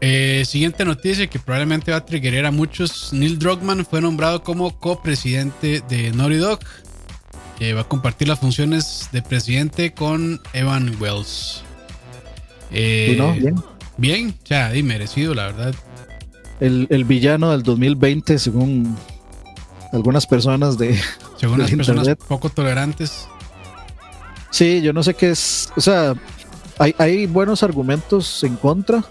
Eh, siguiente noticia que probablemente va a triggerar a muchos. Neil Druckmann fue nombrado como copresidente de Naughty Dog. Que va a compartir las funciones de presidente con Evan Wells. Eh, bien. Bien, ya, y merecido, la verdad. El, villano del 2020, según algunas personas de. Según las personas poco tolerantes. Sí, yo no sé qué es. O sea, hay, hay buenos argumentos en contra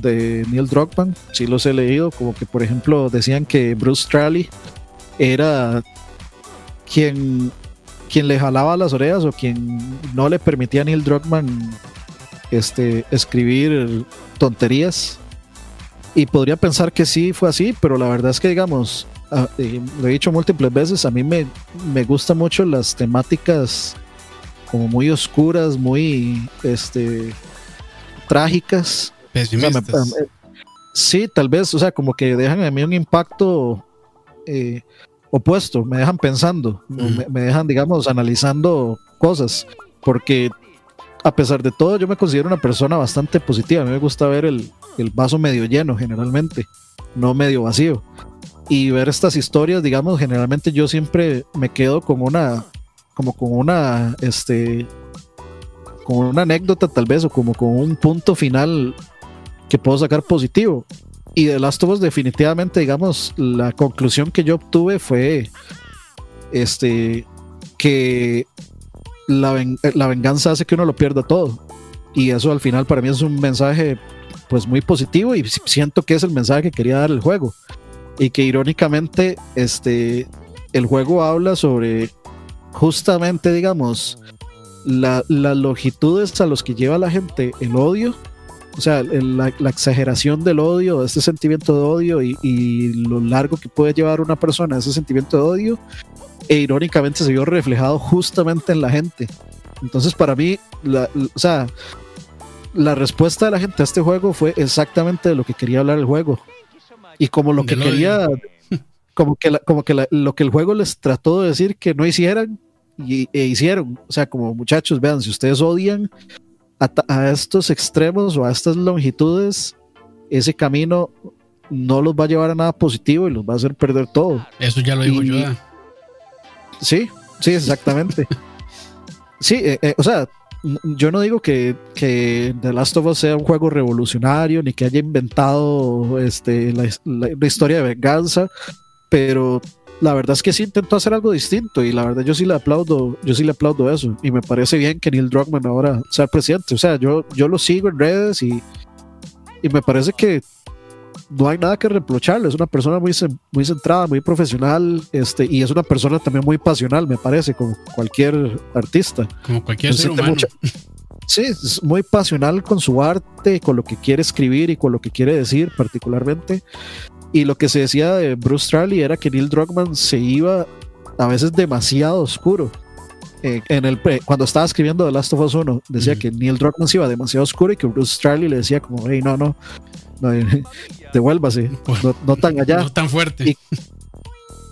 de Neil Druckmann. Sí los he leído, como que, por ejemplo, decían que Bruce Straley era quien, quien le jalaba las orejas o quien no le permitía a Neil Druckmann este, escribir tonterías. Y podría pensar que sí fue así, pero la verdad es que, digamos, ah, lo he dicho múltiples veces, a mí me, me gustan mucho las temáticas como muy oscuras, muy este, trágicas. sí, tal vez, o sea, como que dejan en mí un impacto eh, opuesto, me dejan pensando, me, me, dejan, digamos, analizando cosas, porque a pesar de todo, yo me considero una persona bastante positiva. A mí me gusta ver el, vaso medio lleno generalmente, no medio vacío. Y ver estas historias, digamos, generalmente yo siempre me quedo con una, como con una, este, con una anécdota tal vez, o como con un punto final que puedo sacar positivo. Y de Last of Us definitivamente, digamos, la conclusión que yo obtuve fue, este, que la, venganza hace que uno lo pierda todo. Y eso al final para mí es un mensaje pues muy positivo y siento que es el mensaje que quería dar el juego. Y que irónicamente este, el juego habla sobre justamente, digamos, las longitudes a los que lleva la gente el odio, o sea, la, exageración del odio, este sentimiento de odio y, y, lo largo que puede llevar una persona ese sentimiento de odio e irónicamente se vio reflejado justamente en la gente. Entonces para mí, la, o sea, la respuesta de la gente a este juego fue exactamente de lo que quería hablar el juego. Y como lo que quería, como que, como que lo que el juego les trató de decir que no hicieran y, e hicieron. O sea, como muchachos, vean, si ustedes odian a, a estos extremos o a estas longitudes, ese camino no los va a llevar a nada positivo y los va a hacer perder todo. Eso ya lo digo yo. Sí, sí, exactamente. sí, eh, eh, o sea, yo no digo que, que, The Last of Us sea un juego revolucionario ni que haya inventado este, la, historia de venganza, pero la verdad es que sí intentó hacer algo distinto y la verdad yo sí le aplaudo, yo sí le aplaudo eso y me parece bien que Neil Druckmann ahora sea presidente. O sea, yo, yo lo sigo en redes y, y me parece que no hay nada que reprocharle, es una persona muy, muy centrada, muy profesional, este, y es una persona también muy pasional, me parece, como cualquier artista. Como cualquier ser humano. Sí, es muy pasional con su arte, con lo que quiere escribir y con lo que quiere decir particularmente. Y lo que se decía de Bruce Straley era que Neil Druckmann se iba a veces demasiado oscuro. Eh, en el cuando estaba escribiendo The Last of Us 1, decía que Neil Druckmann se iba demasiado oscuro y que Bruce Straley le decía como, hey, no, no, no devuélvase, no, tan allá. No tan fuerte.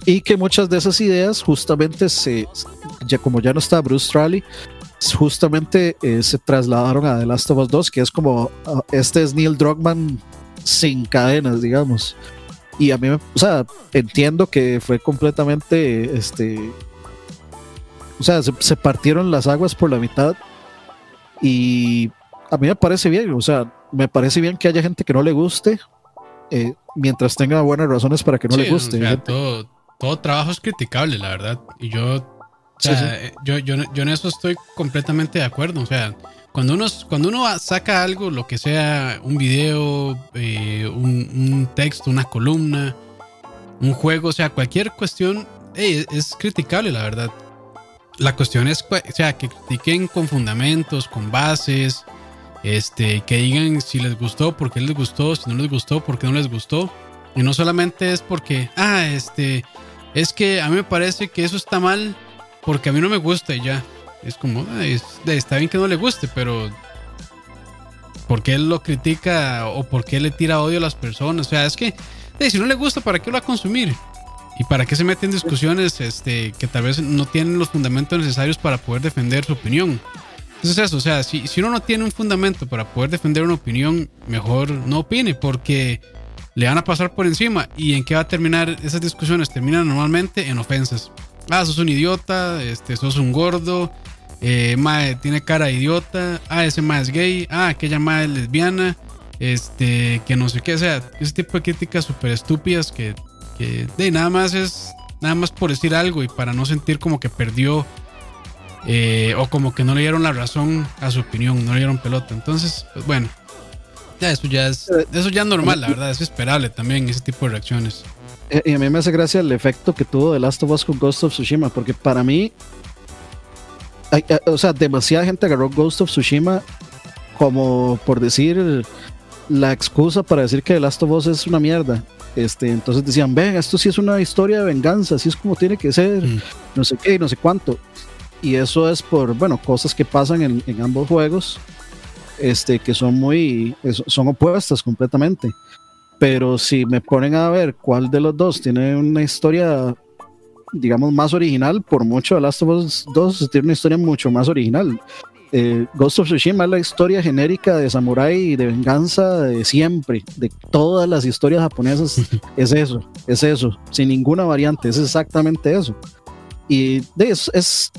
Y, que muchas de esas ideas justamente se, ya como ya no está Bruce Straley, justamente eh, se trasladaron a The Last of Us 2, que es como, ah, este es Neil Druckmann sin cadenas, digamos. Y a mí, o sea, entiendo que fue completamente, este, o sea, se, partieron las aguas por la mitad y a mí me parece bien, o sea, me parece bien que haya gente que no le guste, eh, mientras tenga buenas razones para que no le guste. todo, todo trabajo es criticable, la verdad. Y yo eh, yo, yo, yo, en eso estoy completamente de acuerdo. O sea, cuando uno, cuando uno saca algo, lo que sea, un video, eh, un, texto, una columna, un juego, o sea, cualquier cuestión, es criticable, la verdad. La cuestión es, o sea, que critiquen con fundamentos, con bases, este, que digan si les gustó, por qué les gustó, si no les gustó, por qué no les gustó. Y no solamente es porque, ah, este, es que a mí me parece que eso está mal porque a mí no me gusta y ya. Es como, está bien que no le guste, pero ¿por qué él lo critica o por qué le tira odio a las personas? O sea, es que si no le gusta, ¿para qué lo va a consumir? ¿Y para qué se mete en discusiones este, que tal vez no tienen los fundamentos necesarios para poder defender su opinión? Entonces eso, o sea, si, si uno no tiene un fundamento para poder defender una opinión, mejor no opine porque le van a pasar por encima. ¿Y en qué va a terminar esas discusiones? Terminan normalmente en ofensas ah, sos un idiota, este, sos un gordo, eh, tiene cara de idiota, ah, ese mae es gay, ah, aquella mae es lesbiana, este, que no sé qué, sea, ese tipo de críticas súper estúpidas que, que de nada más es, nada más por decir algo y para no sentir como que perdió eh, o como que no le dieron la razón a su opinión, no le dieron pelota. Entonces, pues bueno, ya eso ya es, eso ya es normal, la verdad, es esperable también ese tipo de reacciones. Eh, y a mí me hace gracia el efecto que tuvo The Last of Us con Ghost of Tsushima, porque para mí, eh, o sea, demasiada gente agarró Ghost of Tsushima como por decir la excusa para decir que The Last of Us es una mierda. Este, entonces decían, ven, esto sí es una historia de venganza, así es como tiene que ser, mm. no sé qué, no sé cuánto. Y eso es por, bueno, cosas que pasan en, en ambos juegos, este, que son muy, son opuestas completamente. Pero si me ponen a ver cuál de los dos tiene una historia, digamos, más original, por mucho The Last of Us 2 tiene una historia mucho más original. Eh, Ghost of Tsushima es la historia genérica de samurai y de venganza de siempre, de todas las historias japonesas. es eso, es eso, sin ninguna variante, es exactamente eso. Y eso es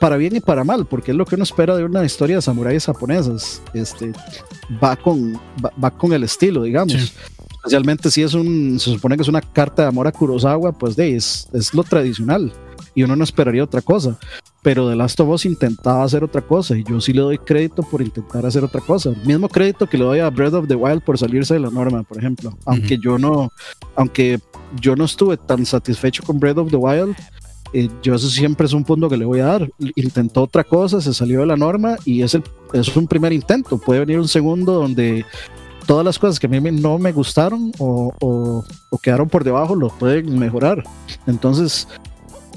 para bien y para mal, porque es lo que uno espera de una historia de samuráis japonesas. Este, va, con, va, con el estilo, digamos especialmente si es un, se supone que es una carta de amor a Kurosawa, pues de, es, es lo tradicional y uno no esperaría otra cosa. Pero The Last of Us intentaba hacer otra cosa y yo sí le doy crédito por intentar hacer otra cosa. mismo crédito que le doy a Breath of the Wild por salirse de la norma, por ejemplo. Aunque yo no, aunque yo no estuve tan satisfecho con Breath of the Wild, yo eso siempre es un punto que le voy a dar. Intentó otra cosa, se salió de la norma y es, el, es un primer intento. Puede venir un segundo donde todas las cosas que a mí no me gustaron o, o, quedaron por debajo lo pueden mejorar. Entonces,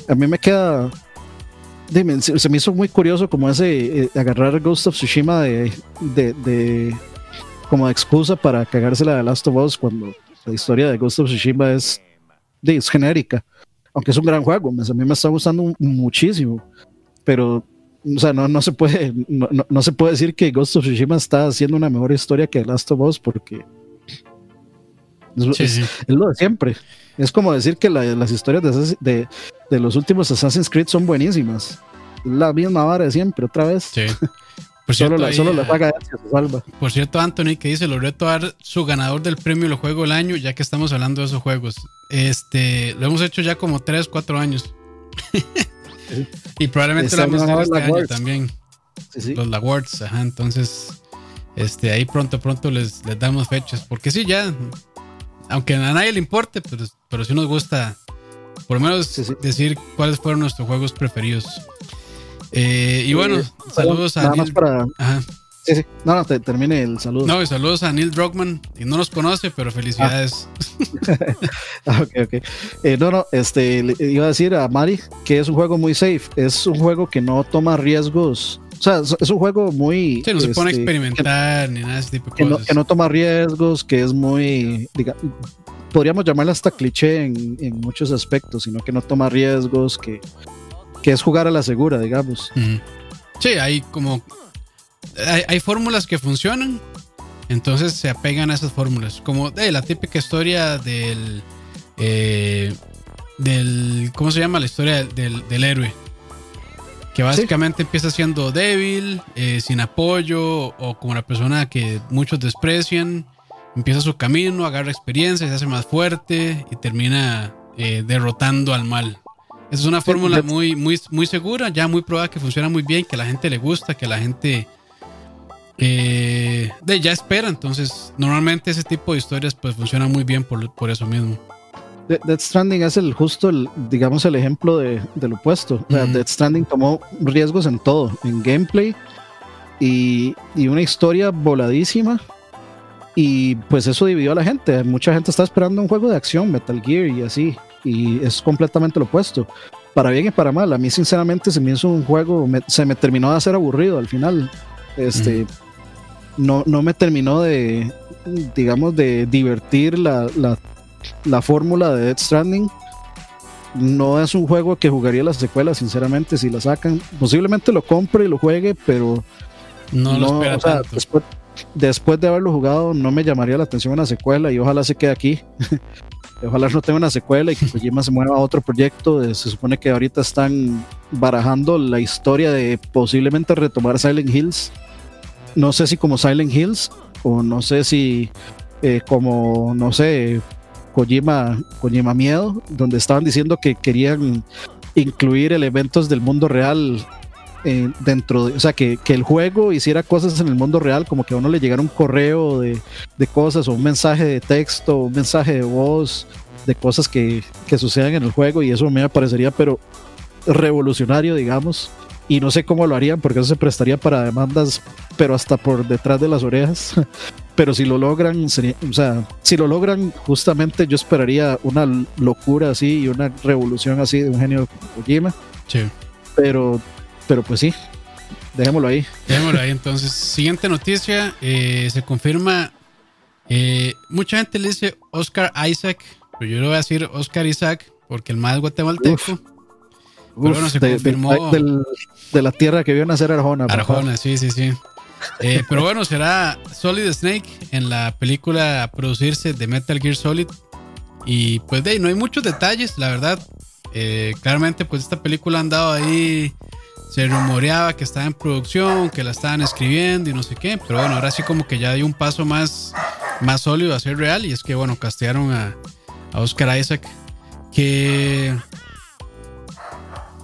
a mí me queda. Dime, se me hizo muy curioso como ese eh, agarrar Ghost of Tsushima de, de, como excusa para cagársela de Last of Us cuando la historia de Ghost of Tsushima es, es genérica. Aunque es un gran juego, a mí me está gustando muchísimo. Pero o sea, no, no se puede, no, no, se puede decir que Ghost of Tsushima está haciendo una mejor historia que Last of Us porque es, lo de siempre. Es como decir que las historias de, de, los últimos Assassin's Creed son buenísimas. La misma vara de siempre, otra vez. Sí. Por cierto, solo, la, solo la paga se salva. Por cierto, Anthony, que dice, lo reto a dar su ganador del premio Lo Juego del Año, ya que estamos hablando de esos juegos. Este, lo hemos hecho ya como 3, 4 años. Y probablemente la vamos a este año también. Los Awards, ajá. Entonces, este, ahí pronto, pronto les, les damos fechas. Porque sí, ya, aunque a nadie le importe, pero, pero sí nos gusta, por lo menos, decir cuáles fueron nuestros juegos preferidos. Eh, y bueno, saludos a Neil. Para... Sí, sí. No, no, te, termine el saludo. No, y saludos a Neil Druckmann. Y no nos conoce, pero felicidades. Ah. ok, ok. Eh, no, no, este, le iba a decir a Mari que es un juego muy safe. Es un juego que no toma riesgos. O sea, es un juego muy. Sí, no se pone a este, experimentar ni nada de ese tipo de que cosas. No, que no toma riesgos, que es muy. Diga, podríamos llamarla hasta cliché en, en, muchos aspectos, sino que no toma riesgos, que, que es jugar a la segura, digamos. Sí, hay como. Hay, hay fórmulas que funcionan, entonces se apegan a esas fórmulas. Como de la típica historia del. Eh, del. ¿Cómo se llama? La historia del, del héroe. Que básicamente sí. empieza siendo débil, eh, sin apoyo, o como la persona que muchos desprecian. Empieza su camino, agarra experiencia, se hace más fuerte y termina eh, derrotando al mal. Es una fórmula muy, muy, muy segura, ya muy probada que funciona muy bien, que a la gente le gusta, que la gente eh, de, ya espera. Entonces, normalmente ese tipo de historias pues funciona muy bien por, por eso mismo. Death Stranding es el justo, el, digamos, el ejemplo de, del opuesto. O sea, mm. Death Stranding tomó riesgos en todo, en gameplay y, y, una historia voladísima. Y pues eso dividió a la gente. Mucha gente está esperando un juego de acción, Metal Gear y así. Y es completamente lo opuesto. Para bien y para mal. A mí, sinceramente, se me hizo un juego, me, se me terminó de hacer aburrido al final. Este. Mm no, no me terminó de, digamos, de divertir la, la, la fórmula de Death Stranding. No es un juego que jugaría las secuelas, sinceramente, si la sacan. Posiblemente lo compre y lo juegue, pero no, no lo espera o sea, tanto. Después, después, de haberlo jugado, no me llamaría la atención una secuela y ojalá se quede aquí. ojalá no tenga una secuela y que Kojima se mueva a otro proyecto. Se supone que ahorita están barajando la historia de posiblemente retomar Silent Hills no sé si como Silent Hills o no sé si eh, como, no sé, Kojima, Kojima Miedo, donde estaban diciendo que querían incluir elementos del mundo real eh, dentro de, o sea, que, que, el juego hiciera cosas en el mundo real, como que a uno le llegara un correo de, de cosas o un mensaje de texto, un mensaje de voz, de cosas que, que sucedan en el juego y eso me parecería, pero revolucionario, digamos y no sé cómo lo harían porque eso se prestaría para demandas, pero hasta por detrás de las orejas. Pero si lo logran, sería, o sea, si lo logran, justamente yo esperaría una locura así y una revolución así de un genio como Kojima. Sí. Pero, pero pues sí, dejémoslo ahí. Dejémoslo ahí entonces. Siguiente noticia, eh, se confirma, eh, mucha gente le dice Oscar Isaac, pero yo le voy a decir Oscar Isaac porque el más guatemalteco. Uf. Uf, bueno, se de, confirmó. De, del, de, la tierra que vio nacer Arjona. Arjona, papá. sí, sí, sí. Eh, pero bueno, será Solid Snake en la película a producirse de Metal Gear Solid. Y pues de ahí no hay muchos detalles, la verdad. Eh, claramente, pues esta película han dado ahí. Se rumoreaba que estaba en producción, que la estaban escribiendo y no sé qué. Pero bueno, ahora sí como que ya dio un paso más, más sólido a ser real. Y es que bueno, castearon a, a Oscar Isaac. Que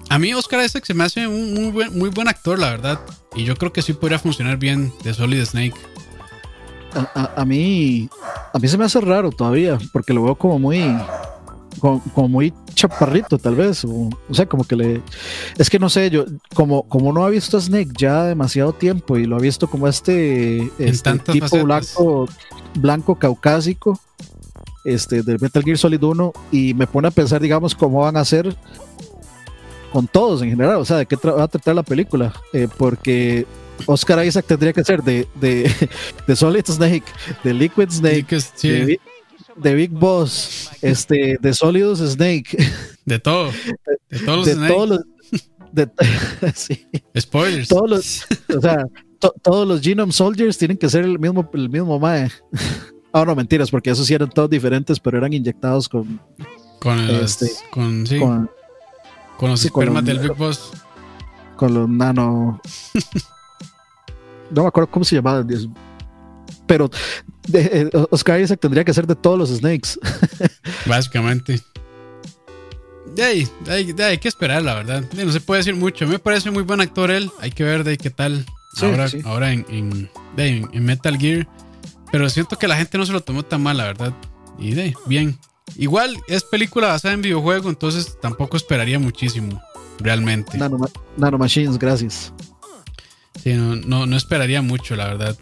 a mí Oscar Isaac se me hace un muy buen, actor, la verdad. Y yo creo que sí podría funcionar bien de Solid Snake. A, a, a, mí a mí se me hace raro todavía, porque lo veo como muy como, como muy chaparrito tal vez, o, o, sea, como que le es que no sé, yo como como no ha visto a Snake ya demasiado tiempo y lo ha visto como este, este tipo facetas. blanco blanco caucásico este del Metal Gear Solid 1 y me pone a pensar digamos cómo van a ser con todos en general, o sea, de qué va a tratar la película, eh, porque Oscar Isaac tendría que ser de, de, de Solid Snake, de Liquid Snake, sí. de, de, Big Boss, este, de Solidus Snake, de todo, de todos los de Snake. todos los, de, sí. Spoilers. Todos los, o sea, to, todos los Genome Soldiers tienen que ser el mismo, el mismo mae. Ah, no, mentiras, porque esos sí eran todos diferentes, pero eran inyectados con. Con, este, los, con, sí. con con los sí, espermas del Big Boss. Con los nano. no me acuerdo cómo se llamaban. Pero de, eh, Oscar Isaac tendría que ser de todos los Snakes. Básicamente. De ahí, de ahí, de ahí, hay que esperar, la verdad. No se puede decir mucho. Me parece muy buen actor él. Hay que ver de qué tal sí, ahora, sí. ahora en, en, de, en, Metal Gear. Pero siento que la gente no se lo tomó tan mal, la verdad. Y de bien. Igual es película basada en videojuego, entonces tampoco esperaría muchísimo. realmente. Nano, Machines, gracias. Sí, no, no, esperaría mucho, la verdad.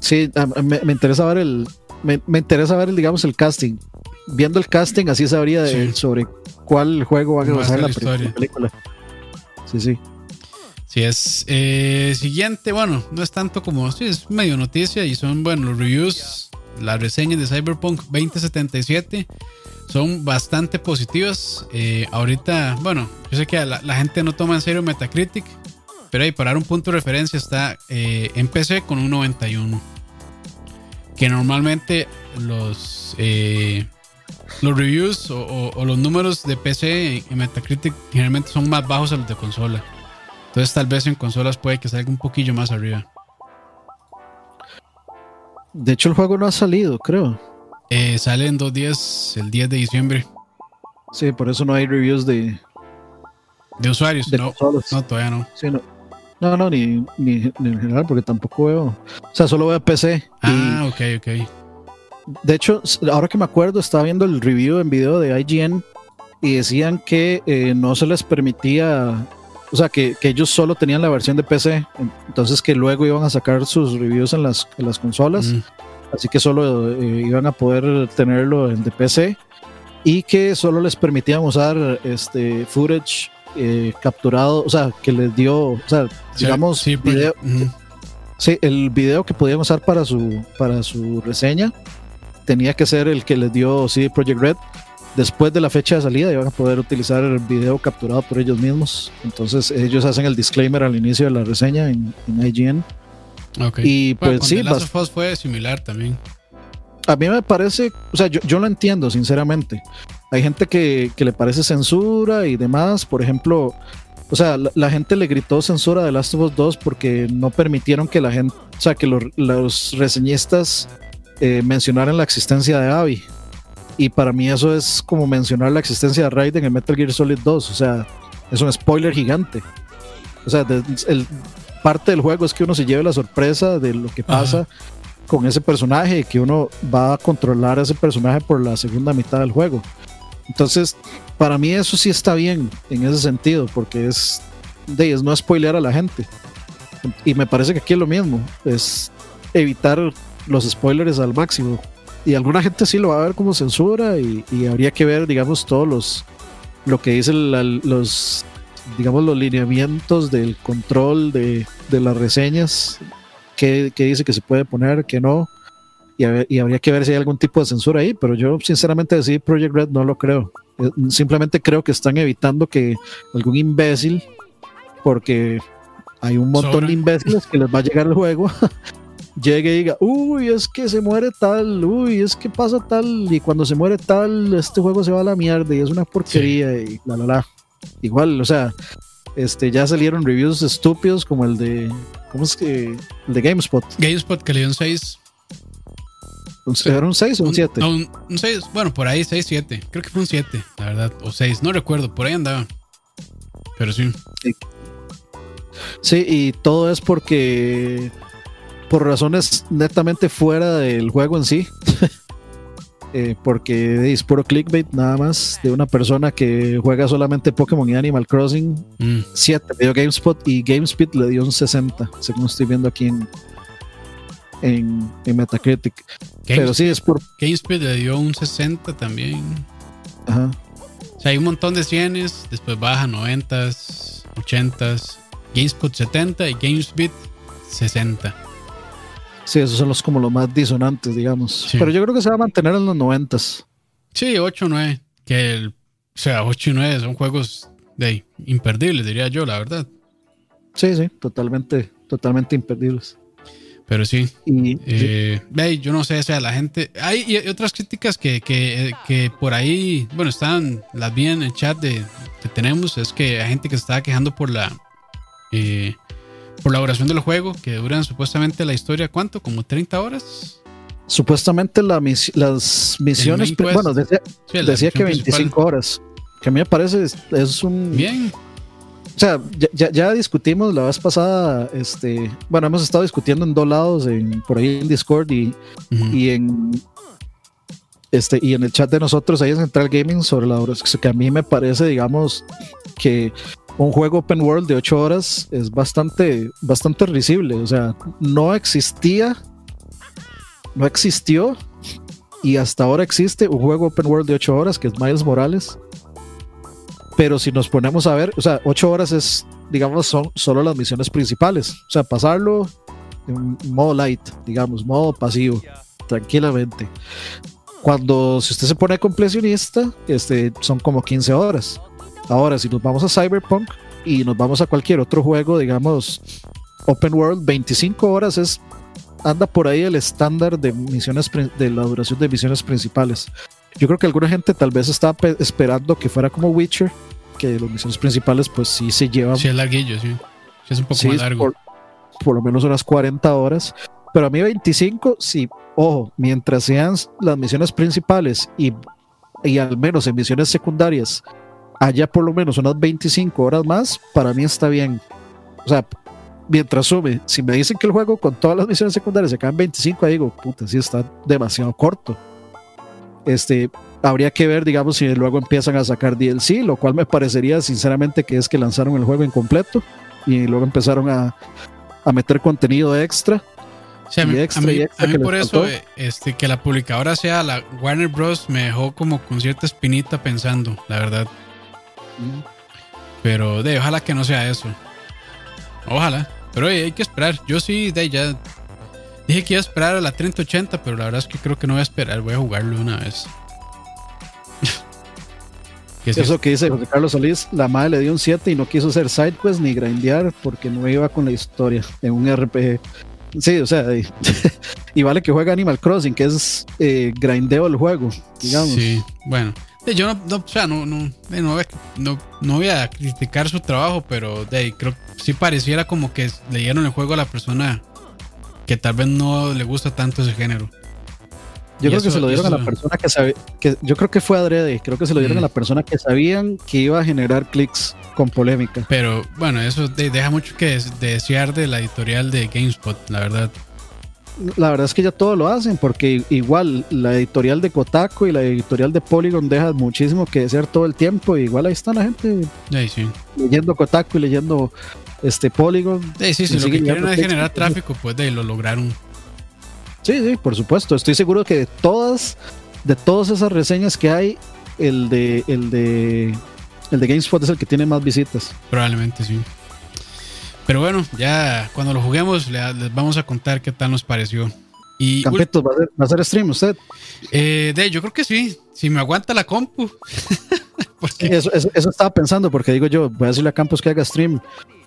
Sí, me, interesa ver el. Me, interesa ver el, digamos, el casting. Viendo el casting, así sabría sobre cuál juego va a basar la, la película. Sí, sí. Sí, es eh, siguiente, bueno, no es tanto como, sí, es medio noticia y son, bueno, los reviews, las reseñas de Cyberpunk 2077 son bastante positivas. Eh, ahorita, bueno, yo sé que la, gente no toma en serio Metacritic, pero ahí para dar un punto de referencia está eh, en PC con un 91. Que normalmente los, eh, los reviews o, los números de PC en Metacritic generalmente son más bajos a los de consola. Entonces tal vez en consolas puede que salga un poquillo más arriba. De hecho el juego no ha salido, creo. Eh, sale en dos días, el 10 de diciembre. Sí, por eso no hay reviews de... De usuarios, no, no, todavía no. no. No, ni, ni, en general, porque tampoco veo. O sea, solo veo PC. Ah, ok, ok. De hecho, ahora que me acuerdo, estaba viendo el review en video de IGN y decían que eh, no se les permitía. O sea, que, ellos solo tenían la versión de PC. Entonces, que luego iban a sacar sus reviews en las, en las consolas. Mm así que solo eh, iban a poder tenerlo en de PC y que solo les permitían usar este footage eh, capturado, o sea, que les dio, o sea, digamos, sí, video, sí, el video que podían usar para su, para su reseña tenía que ser el que les dio CD Project Red. Después de la fecha de salida iban a poder utilizar el video capturado por ellos mismos. Entonces ellos hacen el disclaimer al inicio de la reseña en, en IGN y pues sí. Last of fue similar también. A mí me parece, o sea, yo, yo lo entiendo, sinceramente. Hay gente que, le parece censura y demás. Por ejemplo, o sea, la, gente le gritó censura de Last of Us 2 porque no permitieron que la gente, o sea, que los, reseñistas eh, mencionaran la existencia de Abby. Y para mí eso es como mencionar la existencia de Raiden en Metal Gear Solid 2. O sea, es un spoiler gigante. O sea, el, parte del juego es que uno se lleve la sorpresa de lo que pasa con ese personaje y que uno va a controlar a ese personaje por la segunda mitad del juego. Entonces, para mí eso sí está bien en ese sentido, porque es de es no spoilear a la gente. Y me parece que aquí es lo mismo, es evitar los spoilers al máximo. Y alguna gente sí lo va a ver como censura y, habría que ver, digamos, todos los lo que dicen los digamos, los lineamientos del control de, las reseñas, qué, dice que se puede poner, qué no, y, habría que ver si hay algún tipo de censura ahí, pero yo sinceramente decir Project Red no lo creo. Eh, simplemente creo que están evitando que algún imbécil, porque hay un montón de imbéciles que les va a llegar el juego, llegue y diga, uy, es que se muere tal, uy, es que pasa tal, y cuando se muere tal, este juego se va a la mierda y es una porquería y la la la igual, o sea, este, ya salieron reviews estúpidos como el de, ¿cómo es que? El de GameSpot. GameSpot que le dio un 6. ¿Era un 6 o un 7? No, un, 6, bueno, por ahí 6, 7. Creo que fue un 7, la verdad. O 6, no recuerdo, por ahí andaba. Pero sí. sí. Sí, y todo es porque por razones netamente fuera del juego en sí. Eh, porque es puro clickbait nada más de una persona que juega solamente Pokémon y Animal Crossing. 7 mm. le dio GameSpot y GameSpeed le dio un 60, según estoy viendo aquí en, en, Metacritic. Pero sí, es por. GameSpeed le dio un 60 también. Ajá. O sea, hay un montón de 100, después baja 90, 80, GameSpot 70 y GameSpeed 60. Sí, esos son los como los más disonantes, digamos. Pero yo creo que se va a mantener en los noventas. Sí, 8 9. Que el, o sea, 8 y 9 son juegos de imperdibles, diría yo, la verdad. Sí, sí, totalmente, totalmente imperdibles. Pero sí. Y, eh, yo no sé, o sea, la gente. Hay otras críticas que, que, que, por ahí, bueno, están, las vi en el chat de, que tenemos, es que hay gente que se estaba quejando por la. Eh, por la duración del juego, que duran supuestamente la historia, ¿cuánto? ¿Como 30 horas? Supuestamente la las misiones, bueno, decía, que 25 horas, que a mí me parece es, un... Bien. O sea, ya, discutimos la vez pasada, este, bueno, hemos estado discutiendo en dos lados, en, por ahí en Discord y, y en este, y en el chat de nosotros ahí en Central Gaming sobre la que a mí me parece, digamos, que un juego open world de 8 horas es bastante, bastante risible. O sea, no existía, no existió y hasta ahora existe un juego open world de 8 horas que es Miles Morales. Pero si nos ponemos a ver, o sea, 8 horas es, digamos, son solo las misiones principales. O sea, pasarlo en modo light, digamos, modo pasivo, tranquilamente. Cuando si usted se pone completionista, este, son como 15 horas. Ahora, si nos vamos a Cyberpunk y nos vamos a cualquier otro juego, digamos, Open World, 25 horas es anda por ahí el estándar de misiones de la duración de misiones principales. Yo creo que alguna gente tal vez estaba esperando que fuera como Witcher, que las misiones principales pues sí se llevan. Sí, es larguillo, sí. Es un poco más largo. Por, por, lo menos unas 40 horas. Pero a mí 25, sí, ojo, mientras sean las misiones principales y, y al menos en misiones secundarias haya por lo menos unas 25 horas más, para mí está bien. O sea, mientras sume, si me dicen que el juego con todas las misiones secundarias se quedan 25, ahí digo, puta, sí está demasiado corto. Este, habría que ver, digamos, si luego empiezan a sacar DLC, lo cual me parecería sinceramente que es que lanzaron el juego incompleto y luego empezaron a, a meter contenido extra. a mí, a mí, por eso este, que la publicadora sea la Warner Bros. me dejó como con cierta espinita pensando, la verdad. Pero de ojalá que no sea eso. Ojalá. Pero hay que esperar. Yo sí, de ya dije que iba a esperar a la 3080, pero la verdad es que creo que no voy a esperar. Voy a jugarlo una vez. Eso que dice José Carlos Solís, la madre le dio un 7 y no quiso hacer sidequest ni grindear porque no iba con la historia en un RPG. Sí, o sea, y, vale que juega Animal Crossing, que es eh, grindeo el juego, digamos. Sí, bueno. Yo no, no, o sea, no, no, no, no, voy a criticar su trabajo, pero de creo que sí pareciera como que leyeron el juego a la persona que tal vez no le gusta tanto ese género. Yo creo que se lo dieron a la persona que sabe, que yo creo que fue adrede, creo que se lo dieron a la persona que sabían que iba a generar clics con polémica. Pero bueno, eso deja mucho que desear de la editorial de GameSpot, la verdad la verdad es que ya todo lo hacen, porque igual la editorial de Kotaku y la editorial de Polygon dejan muchísimo que desear todo el tiempo. igual ahí está la gente leyendo Kotaku y leyendo este Polygon. Sí, sí, si lo que quieren es generar tráfico, pues de lo lograron. Sí, sí, por supuesto. Estoy seguro que de todas, de todas esas reseñas que hay, el de, el de, el de GameSpot es el que tiene más visitas. Probablemente sí. Pero bueno, ya cuando lo juguemos les vamos a contar qué tal nos pareció. Y, ¿va a, hacer, stream usted? Eh, de, yo creo que sí, si me aguanta la compu. eso, estaba pensando, porque digo yo, voy a decirle a Campos que haga stream,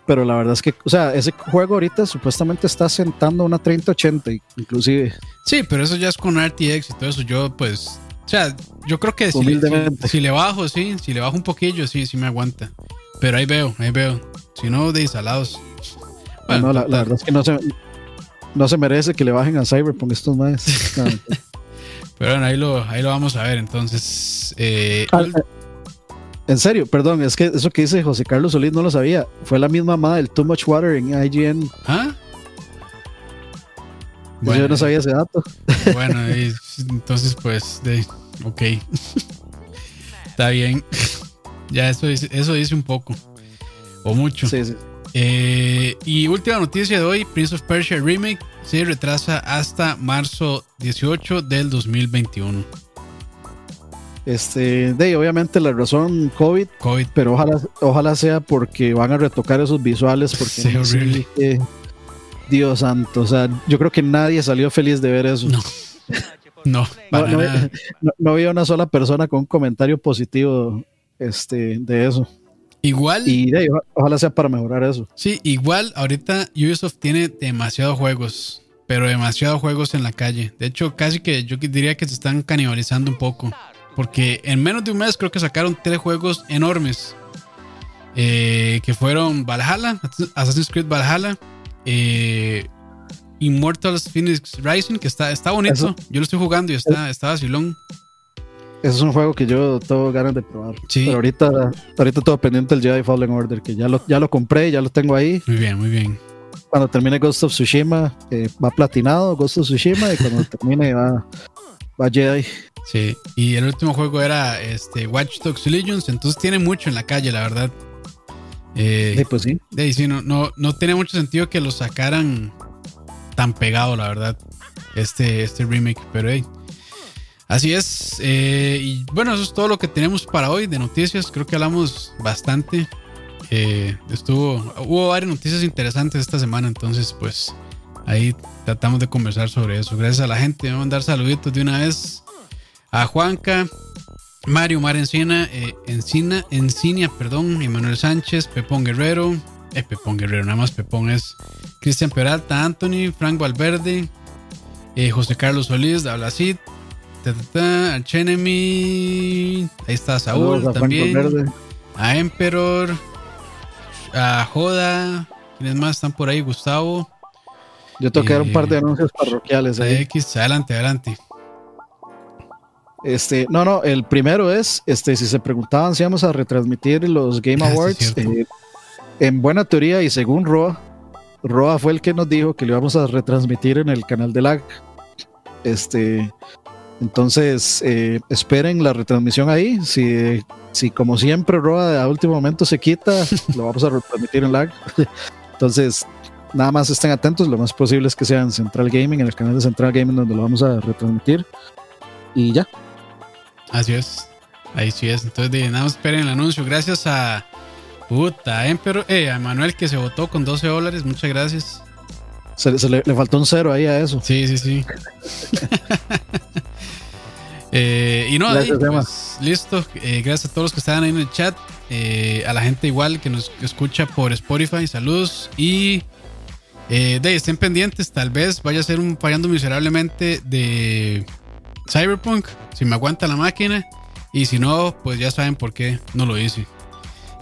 pero la verdad es que, o sea, ese juego ahorita supuestamente está sentando una 3080 inclusive. Sí, pero eso ya es con RTX y todo eso, yo pues, o sea, yo creo que si, si, le bajo, sí, si le bajo un poquillo, sí, sí me aguanta. Pero ahí veo, ahí veo. Si no, de insalados. Bueno, la, verdad es que no se, no se merece que le bajen a Cyberpunk estos más. Pero bueno, ahí lo, ahí lo vamos a ver. Entonces, eh, ah, eh, en serio, perdón, es que eso que dice José Carlos Solís no lo sabía. Fue la misma mamá del Too Much Water en IGN. ¿Ah? Bueno, yo no sabía ese dato. Bueno, entonces pues, de, ok. Está bien. Ya eso dice, eso dice un poco. O mucho. Sí, sí. Eh, y última noticia de hoy, Prince of Persia Remake se retrasa hasta marzo 18 del 2021. Este, de obviamente la razón COVID, COVID. pero ojalá, ojalá sea porque van a retocar esos visuales porque Dios santo, o sea, yo creo que nadie salió feliz de ver eso. No. No, no, no, había una sola persona con un comentario positivo este, de eso. Igual. Y ojalá sea para mejorar eso. Sí, igual ahorita Ubisoft tiene demasiados juegos, pero demasiados juegos en la calle. De hecho, casi que yo diría que se están canibalizando un poco. Porque en menos de un mes creo que sacaron tres juegos enormes. Eh, que fueron Valhalla, Assassin's Creed Valhalla, eh, Immortals Phoenix Rising, que está, está bonito. yo lo estoy jugando y está, está vacilón. Ese es un juego que yo tengo ganas de probar. Sí. Pero ahorita, ahorita todo pendiente del Jedi Fallen Order, que ya lo, ya lo compré, ya lo tengo ahí. Muy bien, muy bien. Cuando termine Ghost of Tsushima, eh, va platinado Ghost of Tsushima, y cuando termine va, Jedi. Sí, y el último juego era este Watch Dogs Legions, entonces tiene mucho en la calle, la verdad. Eh, sí, pues sí. Sí no, no, no tiene mucho sentido que lo sacaran tan pegado, la verdad, este, este remake, pero hey, así es. Eh, y bueno, eso es todo lo que tenemos para hoy de noticias. Creo que hablamos bastante. Eh, estuvo, hubo varias noticias interesantes esta semana, entonces pues ahí tratamos de conversar sobre eso. Gracias a la gente, vamos a mandar saluditos de una vez a Juanca, Mario Mar Encina, eh, Encina, Encinia, perdón, Emanuel Sánchez, Pepón Guerrero, eh, Pepón Guerrero, nada más Pepón es Cristian Peralta, Anthony, Frank Valverde, eh, José Carlos Solís, Dablacid, Archenemy, ahí está Saúl también, a Emperor, a Joda, quienes más están por ahí, Gustavo. Yo tengo que dar un par de eh, anuncios parroquiales ahí. X, adelante, adelante. Este, no, no, el primero es, este, si se preguntaban si íbamos a retransmitir los Game ah, Awards, eh, en buena teoría y según Roa, Roa fue el que nos dijo que lo íbamos a retransmitir en el canal de LAG. Este, entonces, eh, esperen la retransmisión ahí. Si, si como siempre Roa a último momento se quita, lo vamos a retransmitir en lag. Entonces, nada más estén atentos. Lo más posible es que sea en Central Gaming, en el canal de Central Gaming, donde lo vamos a retransmitir. Y ya. Así es. Ahí sí es. Entonces, nada más esperen el anuncio. Gracias a. Puta, Emperor, eh, a Manuel que se votó con 12 dólares. Muchas gracias. Se, le, faltó un cero ahí a eso. Sí, sí, sí. Eh, y no, pues, listo. Eh, gracias a todos los que estaban ahí en el chat. Eh, a la gente igual que nos escucha por Spotify. Saludos. Y de estén pendientes. Tal vez vaya a ser un fallando miserablemente de Cyberpunk. Si me aguanta la máquina. Y si no, pues ya saben por qué no lo hice.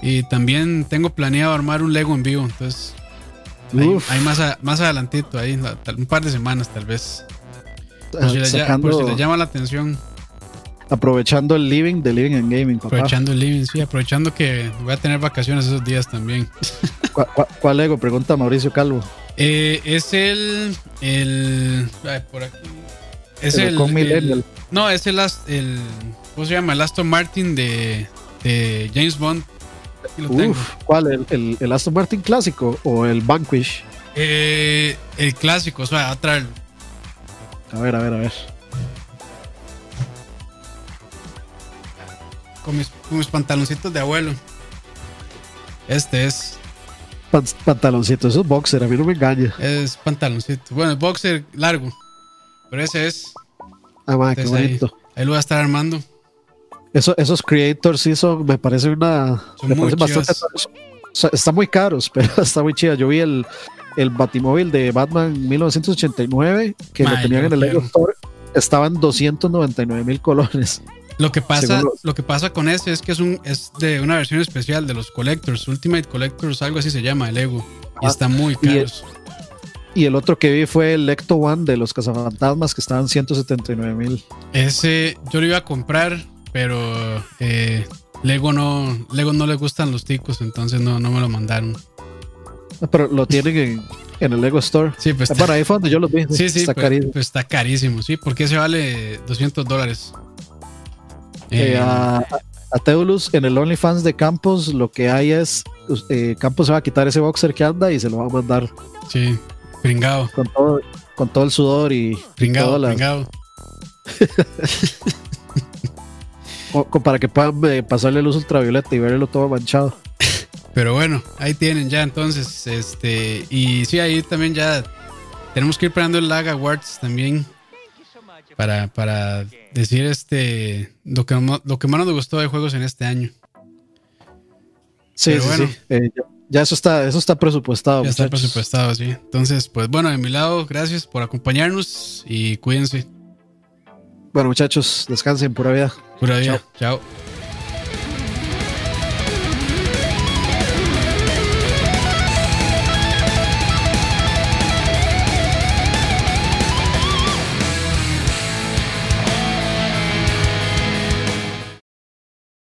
Y también tengo planeado armar un Lego en vivo. Entonces, ahí, más, más adelantito, ahí, un par de semanas tal vez. Por si, le, llama la atención. Aprovechando el living de Living and Gaming, Aprovechando el living, sí, aprovechando que voy a tener vacaciones esos días también. ¿Cuál, Lego? Pregunta Mauricio Calvo. Eh, es el. el por aquí. Es el. no, es el, el. ¿Cómo se llama? El Aston Martin de, de James Bond. ¿Cuál? ¿El, el, Aston Martin clásico o el Vanquish? Eh, el clásico, o sea, otra. A ver, a ver, a ver. Con mis, pantaloncitos de abuelo. Este es. pantaloncito, eso es boxer, a mí no me engaña. Es pantaloncito. Bueno, es boxer largo. Pero ese es. Ah, qué bonito. Ahí, lo voy a estar armando. Eso, esos creators sí son, me parece una. me parece bastante. Están muy caros, pero está muy chida. Yo vi el, el Batimóvil de Batman 1989 que lo tenían en el Lego Store. Estaban 299 mil colones. Lo que pasa, lo que pasa con ese es que es un es de una versión especial de los Collectors, Ultimate Collectors, algo así se llama, el Lego. Y ah, está muy caros. Y el otro que vi fue el Lecto One de los cazafantasmas que estaban 179 mil. Ese yo lo iba a comprar, pero eh, Lego no, Lego no le gustan los ticos, entonces no, no me lo mandaron. Pero lo tienen en, el Lego Store. Sí, pues para ahí fue donde yo lo vi. Sí, sí, está pues, carísimo. Pues está carísimo, sí, porque se vale 200 dólares. Eh, eh, a, Teulus en el OnlyFans de Campos lo que hay es eh, Campos se va a quitar ese boxer que anda y se lo va a mandar. Sí, pringado. Con todo, con todo el sudor y. Pringado, pringado. para que puedan pasarle luz ultravioleta y verlo todo manchado. Pero bueno, ahí tienen ya entonces. Este, y sí, ahí también ya tenemos que ir pegando el Lag Awards también para, para decir este lo que, lo que más nos gustó de juegos en este año. Sí, sí, sí. Eh, ya, eso está, eso está presupuestado. Ya está presupuestado, sí. Entonces, pues bueno, de mi lado, gracias por acompañarnos y cuídense. Bueno, muchachos, descansen, pura vida. Pura vida. Chao.